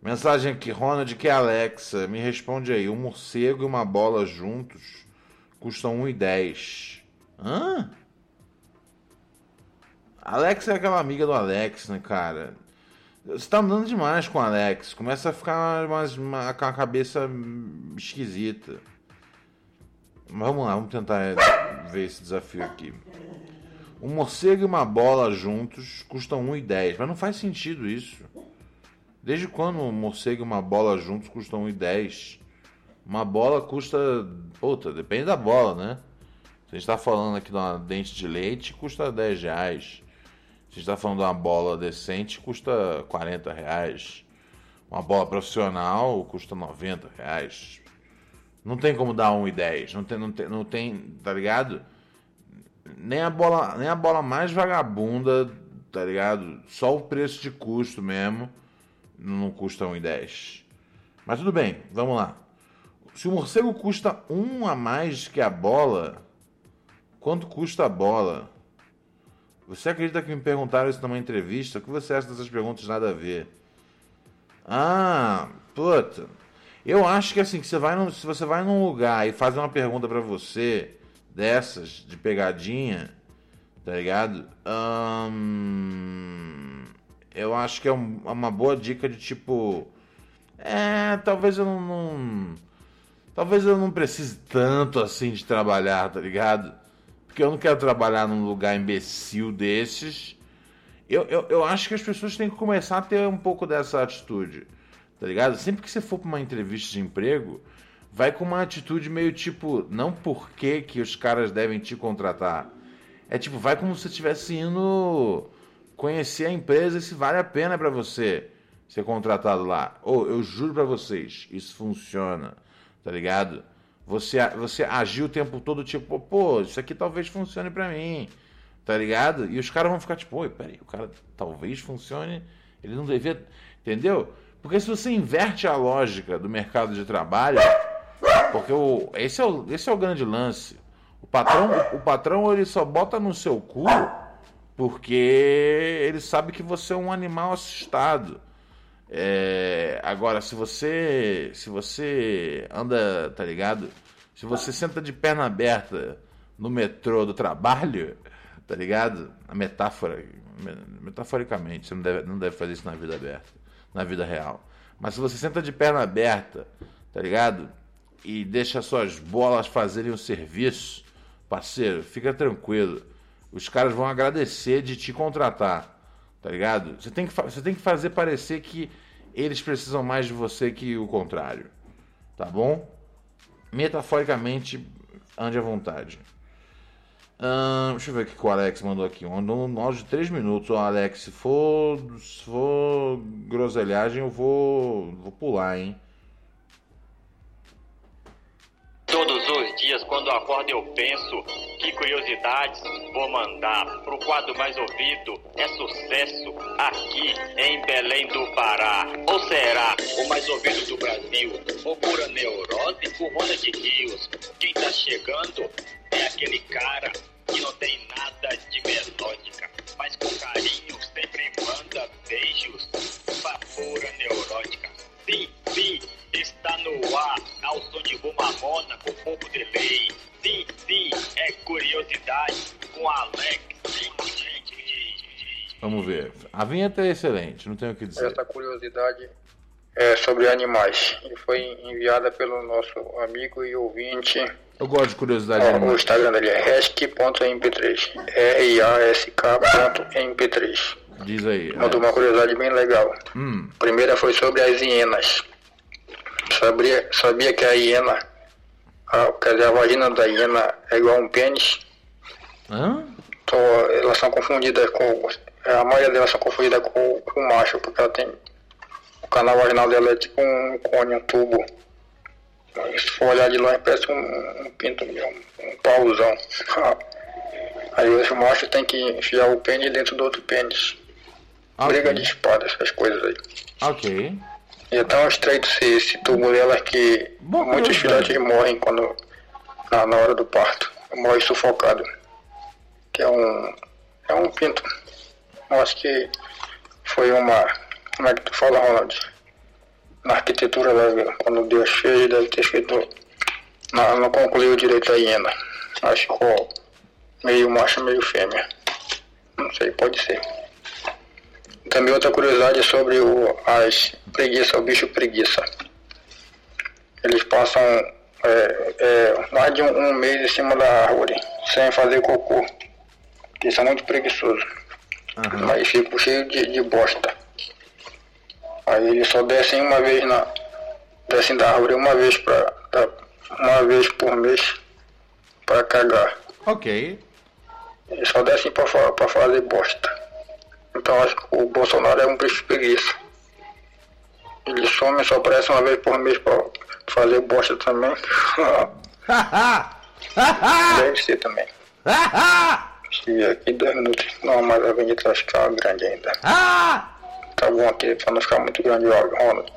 Mensagem aqui, Ronald, que é Alexa. Me responde aí. Um morcego e uma bola juntos custam 1,10. Hã? Alexa é aquela amiga do Alex, né, cara? Você tá andando demais com o Alex. Começa a ficar mais, uma, com a cabeça esquisita. Mas vamos lá, vamos tentar ver esse desafio aqui. Um morcego e uma bola juntos custam 1,10. Mas não faz sentido isso. Desde quando um morcego e uma bola juntos custam 1,10? Uma bola custa. Puta, depende da bola, né? Se a gente tá falando aqui de uma dente de leite, custa 10 reais. Se a gente tá falando de uma bola decente, custa 40 reais. Uma bola profissional custa 90 reais. Não tem como dar 1,10. Não tem, não tem, não tem, tá ligado? Nem a bola, nem a bola mais vagabunda, tá ligado? Só o preço de custo mesmo não custa 1,10. Mas tudo bem, vamos lá. Se o morcego custa um a mais que a bola, quanto custa a bola? Você acredita que me perguntaram isso numa entrevista? O que você acha dessas perguntas nada a ver? Ah, puta. Eu acho que assim, que você vai num, se você vai num lugar e faz uma pergunta para você dessas de pegadinha, tá ligado? Hum, eu acho que é um, uma boa dica de tipo. É, talvez eu não, não, Talvez eu não precise tanto assim de trabalhar, tá ligado? porque eu não quero trabalhar num lugar imbecil desses. Eu, eu, eu acho que as pessoas têm que começar a ter um pouco dessa atitude, tá ligado? Sempre que você for pra uma entrevista de emprego, vai com uma atitude meio tipo, não por que os caras devem te contratar. É tipo, vai como se estivesse indo conhecer a empresa se vale a pena para você ser contratado lá. Ou eu juro para vocês, isso funciona, tá ligado? Você, você agiu o tempo todo tipo, pô, isso aqui talvez funcione para mim, tá ligado? E os caras vão ficar tipo, oi, peraí, o cara talvez funcione, ele não devia, entendeu? Porque se você inverte a lógica do mercado de trabalho, porque o, esse, é o, esse é o grande lance. O patrão, o patrão ele só bota no seu cu porque ele sabe que você é um animal assustado. É, agora, se você se você anda, tá ligado? Se você senta de perna aberta no metrô do trabalho, tá ligado? A metáfora, metaforicamente, você não deve, não deve fazer isso na vida aberta, na vida real. Mas se você senta de perna aberta, tá ligado? E deixa suas bolas fazerem o serviço, parceiro, fica tranquilo. Os caras vão agradecer de te contratar. Tá ligado? Você tem, que, você tem que fazer parecer que eles precisam mais de você que o contrário. Tá bom? Metaforicamente, ande à vontade. Hum, deixa eu ver o que o Alex mandou aqui. Um áudio de 3 minutos. Ó, Alex, se for, se for groselhagem, eu vou, vou pular, hein? Todos os dias, quando acordo, eu penso que curiosidades vou mandar pro quadro mais ouvido. É sucesso aqui em Belém do Pará. Ou será o mais ouvido do Brasil? Ou pura neurose por Ronda de Rios? Quem tá chegando é aquele cara que não tem nada de melódica, mas com carinho sempre manda beijos pra pura neurótica. Sim, sim, está no ar, ao som de Rumamona com pouco delay. Sim, sim, é curiosidade com Alex. Vamos ver. A vinheta é excelente, não tenho o que dizer. Essa curiosidade é sobre animais e foi enviada pelo nosso amigo e ouvinte. Eu gosto de curiosidade animal. O Instagram dele é resk.mp3. R-A-S-K.mp3. Diz aí. Mandou uma curiosidade bem legal. Hum. A primeira foi sobre as hienas. Sabia, sabia que a hiena, a, quer dizer, a vagina da hiena é igual a um pênis? Hã? Então, elas são confundidas com. A maioria delas são confundidas com, o macho, porque ela tem. O canal vaginal dela é tipo um cone, um tubo. Se for olhar de longe, parece um, um pinto, um, um pauzão. Aí os machos tem que enfiar o pênis dentro do outro pênis. Briga de espada, essas coisas aí. Ok. E é tão estreito esse, esse tubo delas que muitos filhotes morrem quando. Na, na hora do parto. Morre sufocado. Que é um. É um pinto. Eu acho que foi uma. Como é que tu fala, Ronald? Na arquitetura, da, quando Deus fez, deve ter feito. Não, não concluiu direito a hiena. Acho que ficou meio macho, meio fêmea. Não sei, pode ser. Também outra curiosidade é sobre o, as preguiça, o bicho preguiça. Eles passam é, é, mais de um, um mês em cima da árvore, sem fazer cocô. Porque são muito preguiçosos. Mas ficam cheios de, de bosta. Aí eles só descem uma vez na. Descem da árvore uma vez pra. pra- uma vez por mês para cagar. Ok. Eles só descem pra, pra fazer bosta. Então acho que o Bolsonaro é um bicho preguiça. Ele some só aparece uma vez por mês pra fazer bosta também. Deve ser também. Se aqui dois minutos não, mas a avenida vai ficar grande ainda. Tá bom aqui pra não ficar muito grande o áudio, Ronald.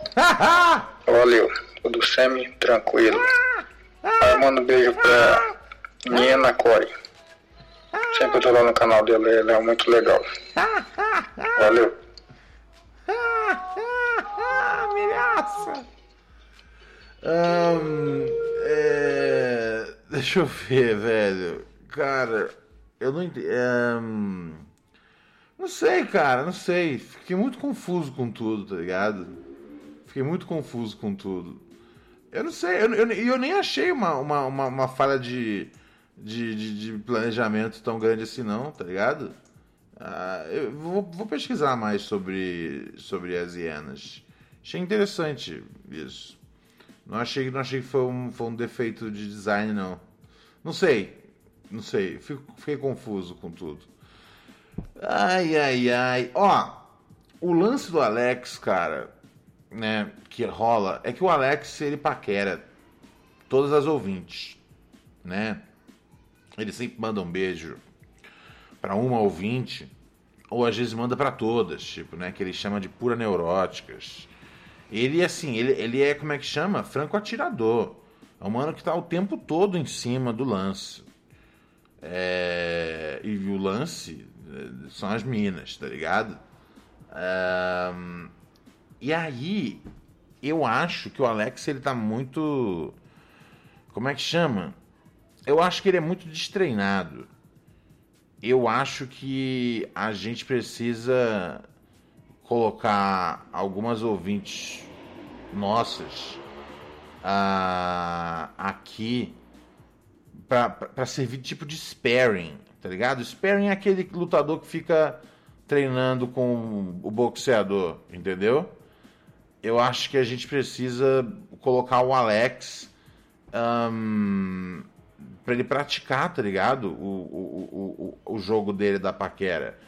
Valeu, tudo semi tranquilo. Aí manda um beijo pra Nina Core. Sempre tô lá no canal dele, ele é muito legal. Valeu. Ameaça. Ahn, é, Deixa eu ver, velho. Cara, eu não entendi. Não sei, cara, não sei. Fiquei muito confuso com tudo, tá ligado? Fiquei muito confuso com tudo. Eu não sei, eu, eu, eu nem achei uma, uma, uma, uma falha de, de, de, de planejamento tão grande assim, não, tá ligado? Ah, eu vou, vou, pesquisar mais sobre, sobre as hienas. Achei interessante isso. Não achei, não achei que foi um, foi um defeito de design, não. Não sei. Não sei. Fico, fiquei confuso com tudo. Ai, ai, ai. Ó, o lance do Alex, cara, né, que rola, é que o Alex, ele paquera todas as ouvintes, né? Ele sempre manda um beijo para uma ouvinte, ou às vezes manda para todas, tipo, né, que ele chama de pura neuróticas. Ele, assim, ele, ele é, como é que chama? Franco atirador. É um mano que tá o tempo todo em cima do lance. É... E o lance é, são as minas, tá ligado? É... E aí, eu acho que o Alex, ele tá muito... Como é que chama? Eu acho que ele é muito destreinado. Eu acho que a gente precisa colocar algumas ouvintes nossas uh, aqui para servir tipo de sparring, tá ligado? Sparring é aquele lutador que fica treinando com o boxeador, entendeu? Eu acho que a gente precisa colocar o Alex um, para ele praticar, tá ligado? O, o, o, o jogo dele da paquera.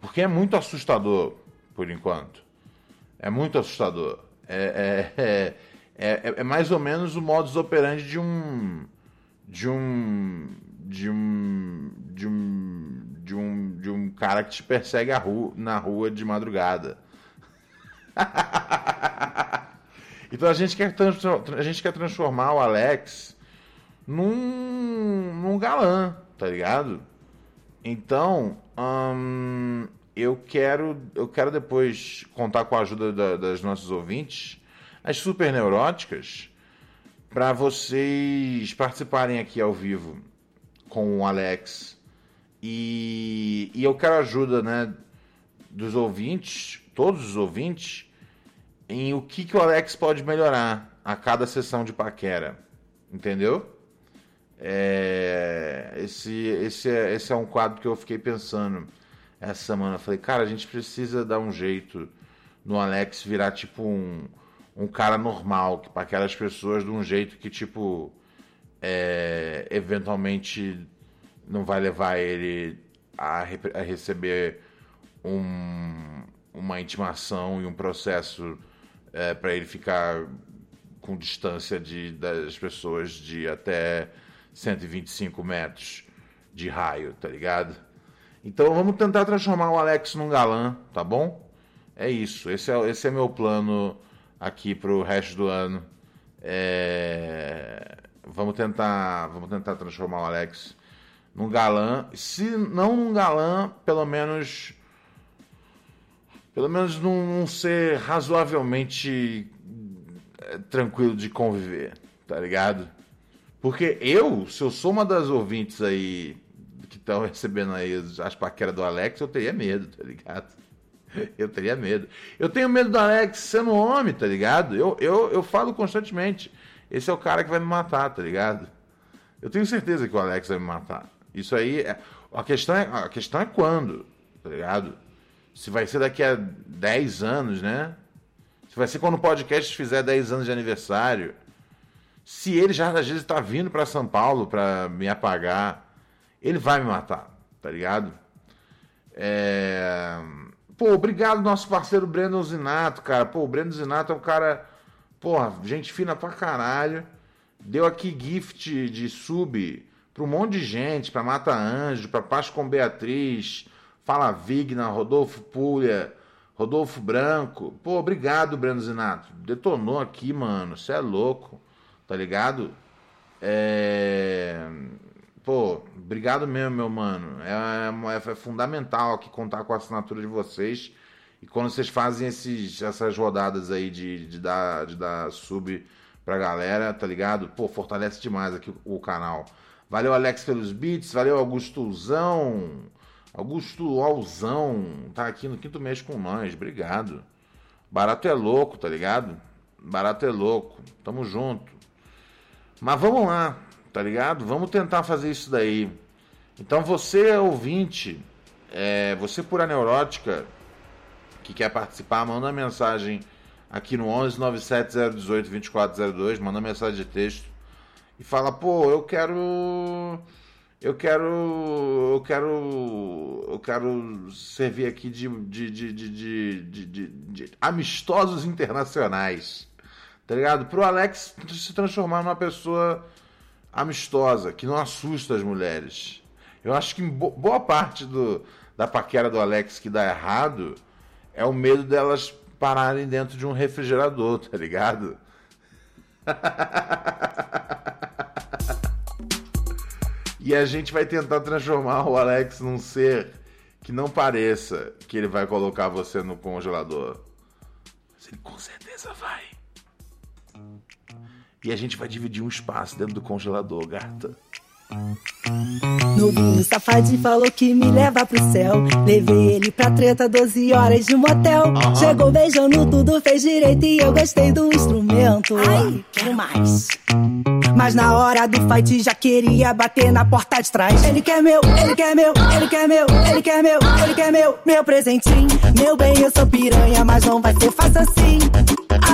Porque é muito assustador por enquanto. É muito assustador. É, é, é, é, mais ou menos o modus operandi de um. De um. De um. De um. De um, de um cara que te persegue rua, na rua de madrugada. então a gente, quer a gente quer transformar o Alex num, num galã, tá ligado? Então, hum, eu quero, eu quero depois contar com a ajuda da, das nossas ouvintes, as super neuróticas, para vocês participarem aqui ao vivo com o Alex. E, e eu quero a ajuda né, dos ouvintes, todos os ouvintes, em o que, que o Alex pode melhorar a cada sessão de paquera. Entendeu? É, esse, esse, é, esse é um quadro que eu fiquei pensando essa semana. Falei, cara, a gente precisa dar um jeito no Alex virar tipo um, um cara normal, que para aquelas pessoas de um jeito que, tipo, é, eventualmente não vai levar ele a, a receber um, uma intimação e um processo é, para ele ficar com distância de, das pessoas de até 125 metros de raio, tá ligado? Então vamos tentar transformar o Alex num galã, tá bom? É isso. Esse é, esse é meu plano aqui pro resto do ano. É... Vamos tentar, vamos tentar transformar o Alex num galã. Se não num galã, pelo menos pelo menos num, ser razoavelmente é, tranquilo de conviver, tá ligado? Porque eu, se eu sou uma das ouvintes aí que estão recebendo aí as paqueras do Alex, eu teria medo, tá ligado? Eu teria medo. Eu tenho medo do Alex sendo homem, tá ligado? Eu, eu, eu falo constantemente. Esse é o cara que vai me matar, tá ligado? Eu tenho certeza que o Alex vai me matar. Isso aí. É... A, questão é, a questão é quando, tá ligado? Se vai ser daqui a 10 anos, né? Se vai ser quando o podcast fizer 10 anos de aniversário. Se ele já às vezes tá vindo para São Paulo para me apagar ele vai me matar, tá ligado? É... Pô, obrigado nosso parceiro Breno Zinato, cara. Pô, o Breno Zinato é um cara, porra, gente fina pra caralho. Deu aqui gift de sub pra um monte de gente, pra Mata Anjo, pra Paz com Beatriz, Fala Vigna, Rodolfo Pulha, Rodolfo Branco. Pô, obrigado, Breno Zinato. Detonou aqui, mano. Você é louco, tá ligado? É... Pô, obrigado mesmo, meu mano. É, é, é, fundamental aqui contar com a assinatura de vocês. E quando vocês fazem esses, essas rodadas aí de, de, dar, de dar sub pra galera, tá ligado? Pô, fortalece demais aqui o, o canal. Valeu, Alex, pelos beats. Valeu, Augustozão. Augusto Alzão. Tá aqui no quinto mês com nós. Obrigado. Barato é louco, tá ligado? Barato é louco. Tamo junto. Mas vamos lá tá ligado? Vamos tentar fazer isso daí. Então você, ouvinte, é, você pura neurótica, que quer participar, manda mensagem aqui no 11 97 018 2402, manda mensagem de texto e fala, pô, eu quero eu quero eu quero eu quero servir aqui de, de, de, de, de, de amistosos internacionais tá ligado pro Alex se transformar numa pessoa amistosa que não assusta as mulheres eu acho que boa parte do, da paquera do Alex que dá errado é o medo delas pararem dentro de um refrigerador tá ligado E a gente vai tentar transformar o Alex num ser que não pareça que ele vai colocar você no congelador. Mas ele com certeza vai. E a gente vai dividir um espaço dentro do congelador, gata. Novinho safadinho falou que me leva pro céu. Levei ele pra treta, 12 horas de motel. Uhum. Chegou beijando tudo, fez direito e eu gostei do instrumento. Ai, quero mais. Mas na hora do fight já queria bater na porta de trás. Ele quer meu, ele quer meu, ele quer meu, ele quer meu, ele quer meu, meu presentinho. Meu bem, eu sou piranha, mas não vai ser fácil assim.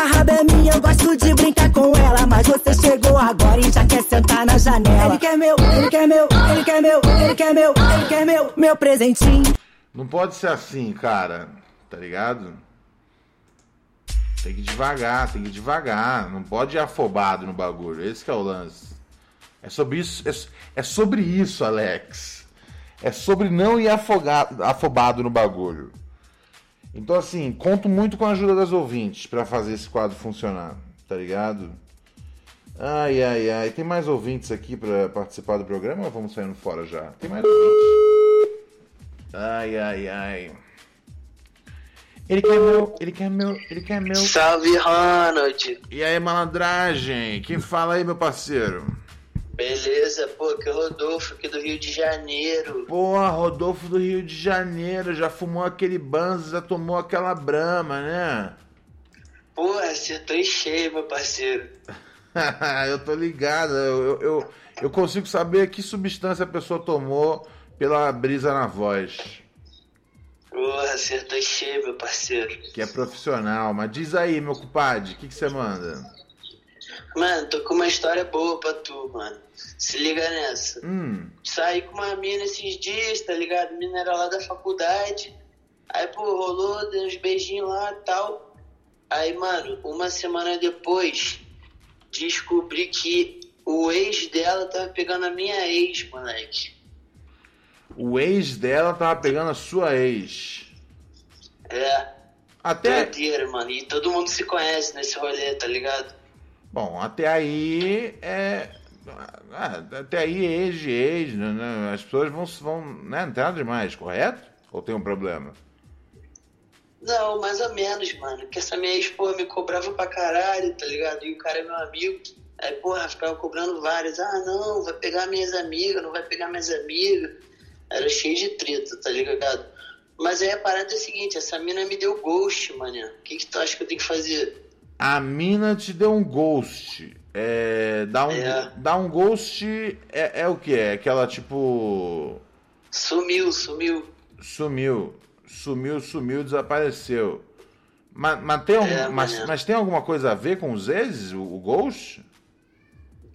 Raba é minha, eu gosto de brincar com ela. Mas você chegou agora e já quer sentar na janela. Ele quer meu, ele quer meu, ele quer meu, ele quer meu, ele quer meu, meu presentinho. Não pode ser assim, cara. Tá ligado? Tem que devagar, tem que devagar. Não pode ir afobado no bagulho. Esse é o lance. É sobre isso, é, é sobre isso, Alex. É sobre não ir afogado, afobado no bagulho. Então, assim, conto muito com a ajuda das ouvintes para fazer esse quadro funcionar, tá ligado? Ai, ai, ai. Tem mais ouvintes aqui para participar do programa ou vamos saindo fora já? Tem mais ouvintes. Ai, ai, ai. Ele quer meu, ele quer meu, ele quer meu. Salve, Ronald. E aí, malandragem? Quem fala aí, meu parceiro? Beleza, pô, que é o Rodolfo aqui do Rio de Janeiro. Porra, Rodolfo do Rio de Janeiro, já fumou aquele banzo, já tomou aquela brama, né? Porra, acertou em cheio, meu parceiro. eu tô ligado, eu, eu, eu consigo saber que substância a pessoa tomou pela brisa na voz. Porra, acertou cheio, meu parceiro. Que é profissional, mas diz aí, meu compadre, o que, que você manda? Mano, tô com uma história boa pra tu, mano. Se liga nessa. Hum. Saí com uma mina esses dias, tá ligado? Mina era lá da faculdade. Aí, pô, rolou, deu uns beijinhos lá e tal. Aí, mano, uma semana depois, descobri que o ex dela tava pegando a minha ex, moleque. O ex dela tava pegando a sua ex. É. Até. Doideira, mano. E todo mundo se conhece nesse rolê, tá ligado? Bom, até aí é. Ah, até aí, ex ex, né? as pessoas vão, vão né? demais, correto? Ou tem um problema? Não, mais ou menos, mano. Que essa minha ex, me cobrava pra caralho, tá ligado? E o cara é meu amigo. Aí, porra, ficava cobrando vários. Ah, não, vai pegar minhas amigas, não vai pegar minhas amigas. Era cheio de treta, tá ligado? Mas aí a parada é a seguinte, essa mina me deu ghost, mano. O que, que tu acha que eu tenho que fazer? A mina te deu um ghost. É, dá um, é. dá um ghost é, é o que? É aquela tipo. Sumiu, sumiu. Sumiu. Sumiu, sumiu, desapareceu. Mas, mas, tem, algum, é, mas, mas, tem alguma coisa a ver com os exes, o, o Ghost?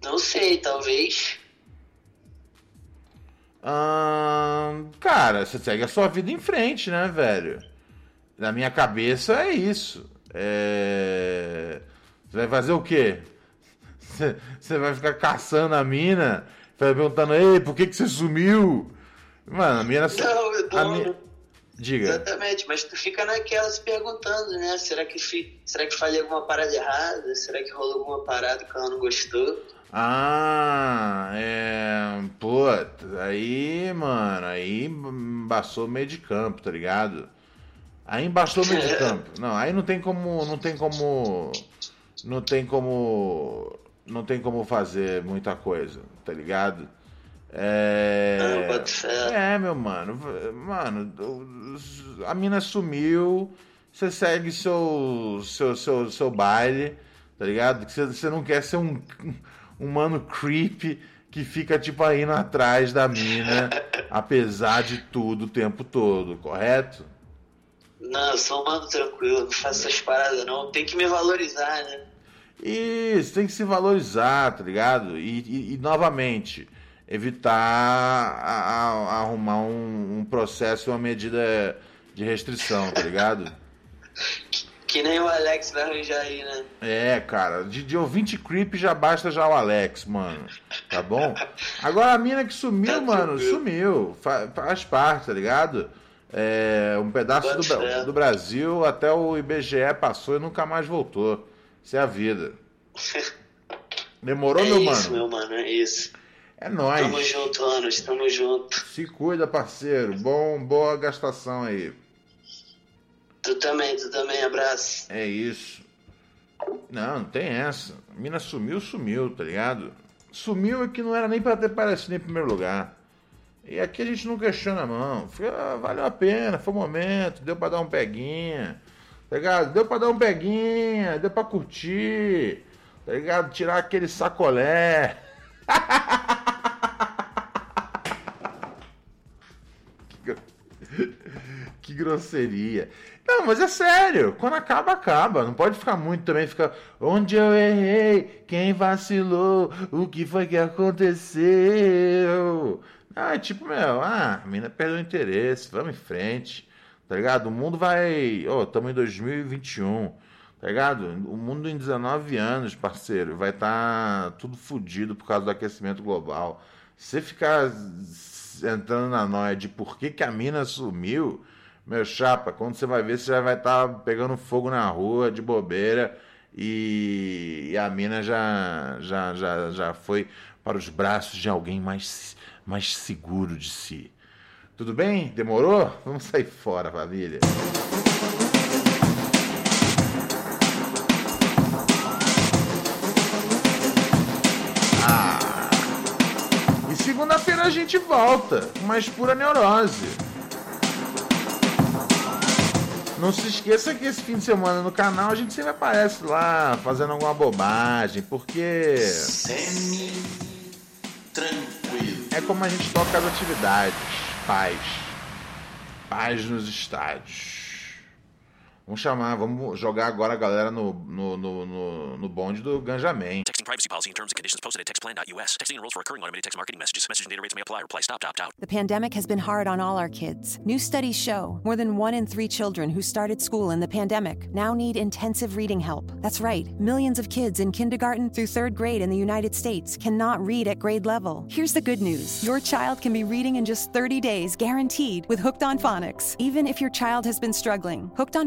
Não sei, talvez. Hum, cara, você segue a sua vida em frente, né, velho? Na minha cabeça é isso. É... Você vai fazer o quê? Você vai ficar caçando a mina, vai perguntando, ei, por que, que você sumiu? Mano, a mina. Não, eu tô. A Diga. Exatamente, mas tu fica naquela se perguntando, né? Será que, fi... Será que falei alguma parada errada? Será que rolou alguma parada que ela não gostou? Ah, é. Pô, aí, mano, aí embaçou meio de campo, tá ligado? Aí embaixou meio de campo. Não, aí não tem como. Não tem como. Não tem como. Não tem como fazer muita coisa, tá ligado? É. É, meu mano. Mano, a mina sumiu. Você segue seu, seu, seu, seu baile, tá ligado? Você, você não quer ser um, um mano creep que fica tipo aí atrás da mina, apesar de tudo o tempo todo, correto? Não, eu sou um mano tranquilo, não faço essas paradas não. Tem que me valorizar, né? Isso, tem que se valorizar, tá ligado? E, e, e novamente, evitar a, a, arrumar um, um processo, uma medida de restrição, tá ligado? Que nem o Alex vai arranjar aí, né? É, cara, de, de ouvinte creep já basta já o Alex, mano. Tá bom? Agora a mina que sumiu, tá mano, sumiu. Fa, faz parte, tá ligado? É, um pedaço do, do, Brasil até o IBGE passou e nunca mais voltou. Isso é a vida. Demorou, é meu isso, mano? meu mano, é isso. É nóis. Tamo junto, Anos, tamo junto. Se cuida, parceiro. Bom, boa gastação aí. Tu também, tu também, abraço. É isso. Não, não tem essa. A mina sumiu, sumiu, tá ligado? Sumiu é que não era nem pra ter aparecido em primeiro lugar. E aqui a gente não questiona, não. Foi, ah, valeu a pena, foi o momento, deu pra dar um peguinha. Tá ligado? Deu pra dar um peguinha, deu pra curtir. Tá ligado? Tirar aquele sacolé. que grosseria. Não, mas é sério. Quando acaba, acaba. Não pode ficar muito também. Ficar. Onde eu errei? Quem vacilou? O que foi que aconteceu? Ah, é tipo, meu, ah, a mina perdeu o interesse. Vamos em frente. Tá ligado? O mundo vai. Ô, oh, estamos em 2021. Tá ligado? O mundo em 19 anos, parceiro, vai estar tá tudo fodido por causa do aquecimento global. Você ficar entrando na noia de por que, que a mina sumiu, meu chapa, quando você vai ver, você já vai estar tá pegando fogo na rua de bobeira e, e, a mina já, já, já, já foi para os braços de alguém mais, mais seguro de si. Tudo bem? Demorou? Vamos sair fora, família. Ah. E segunda-feira a gente volta, mais pura neurose. Não se esqueça que esse fim de semana no canal a gente sempre aparece lá fazendo alguma bobagem, porque. Semi tranquilo. É como a gente toca as atividades. Paz. Paz nos estádios. Vamos chamar, vamos jogar agora a galera no, no, no, no, no bonde do Ganjamin. Texting privacy policy and terms and conditions posted at textplan.us. Texting enrolls for recurring automated text marketing messages. Message and data rates may apply. Reply stop to opt out. The pandemic has been hard on all our kids. New studies show more than one in three children who started school in the pandemic now need intensive reading help. That's right. Millions of kids in kindergarten through third grade in the United States cannot read at grade level. Here's the good news. Your child can be reading in just 30 days, guaranteed, with Hooked on Phonics. Even if your child has been struggling, Hooked on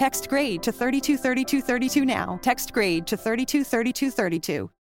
Text grade to 323232 now. Text grade to 323232.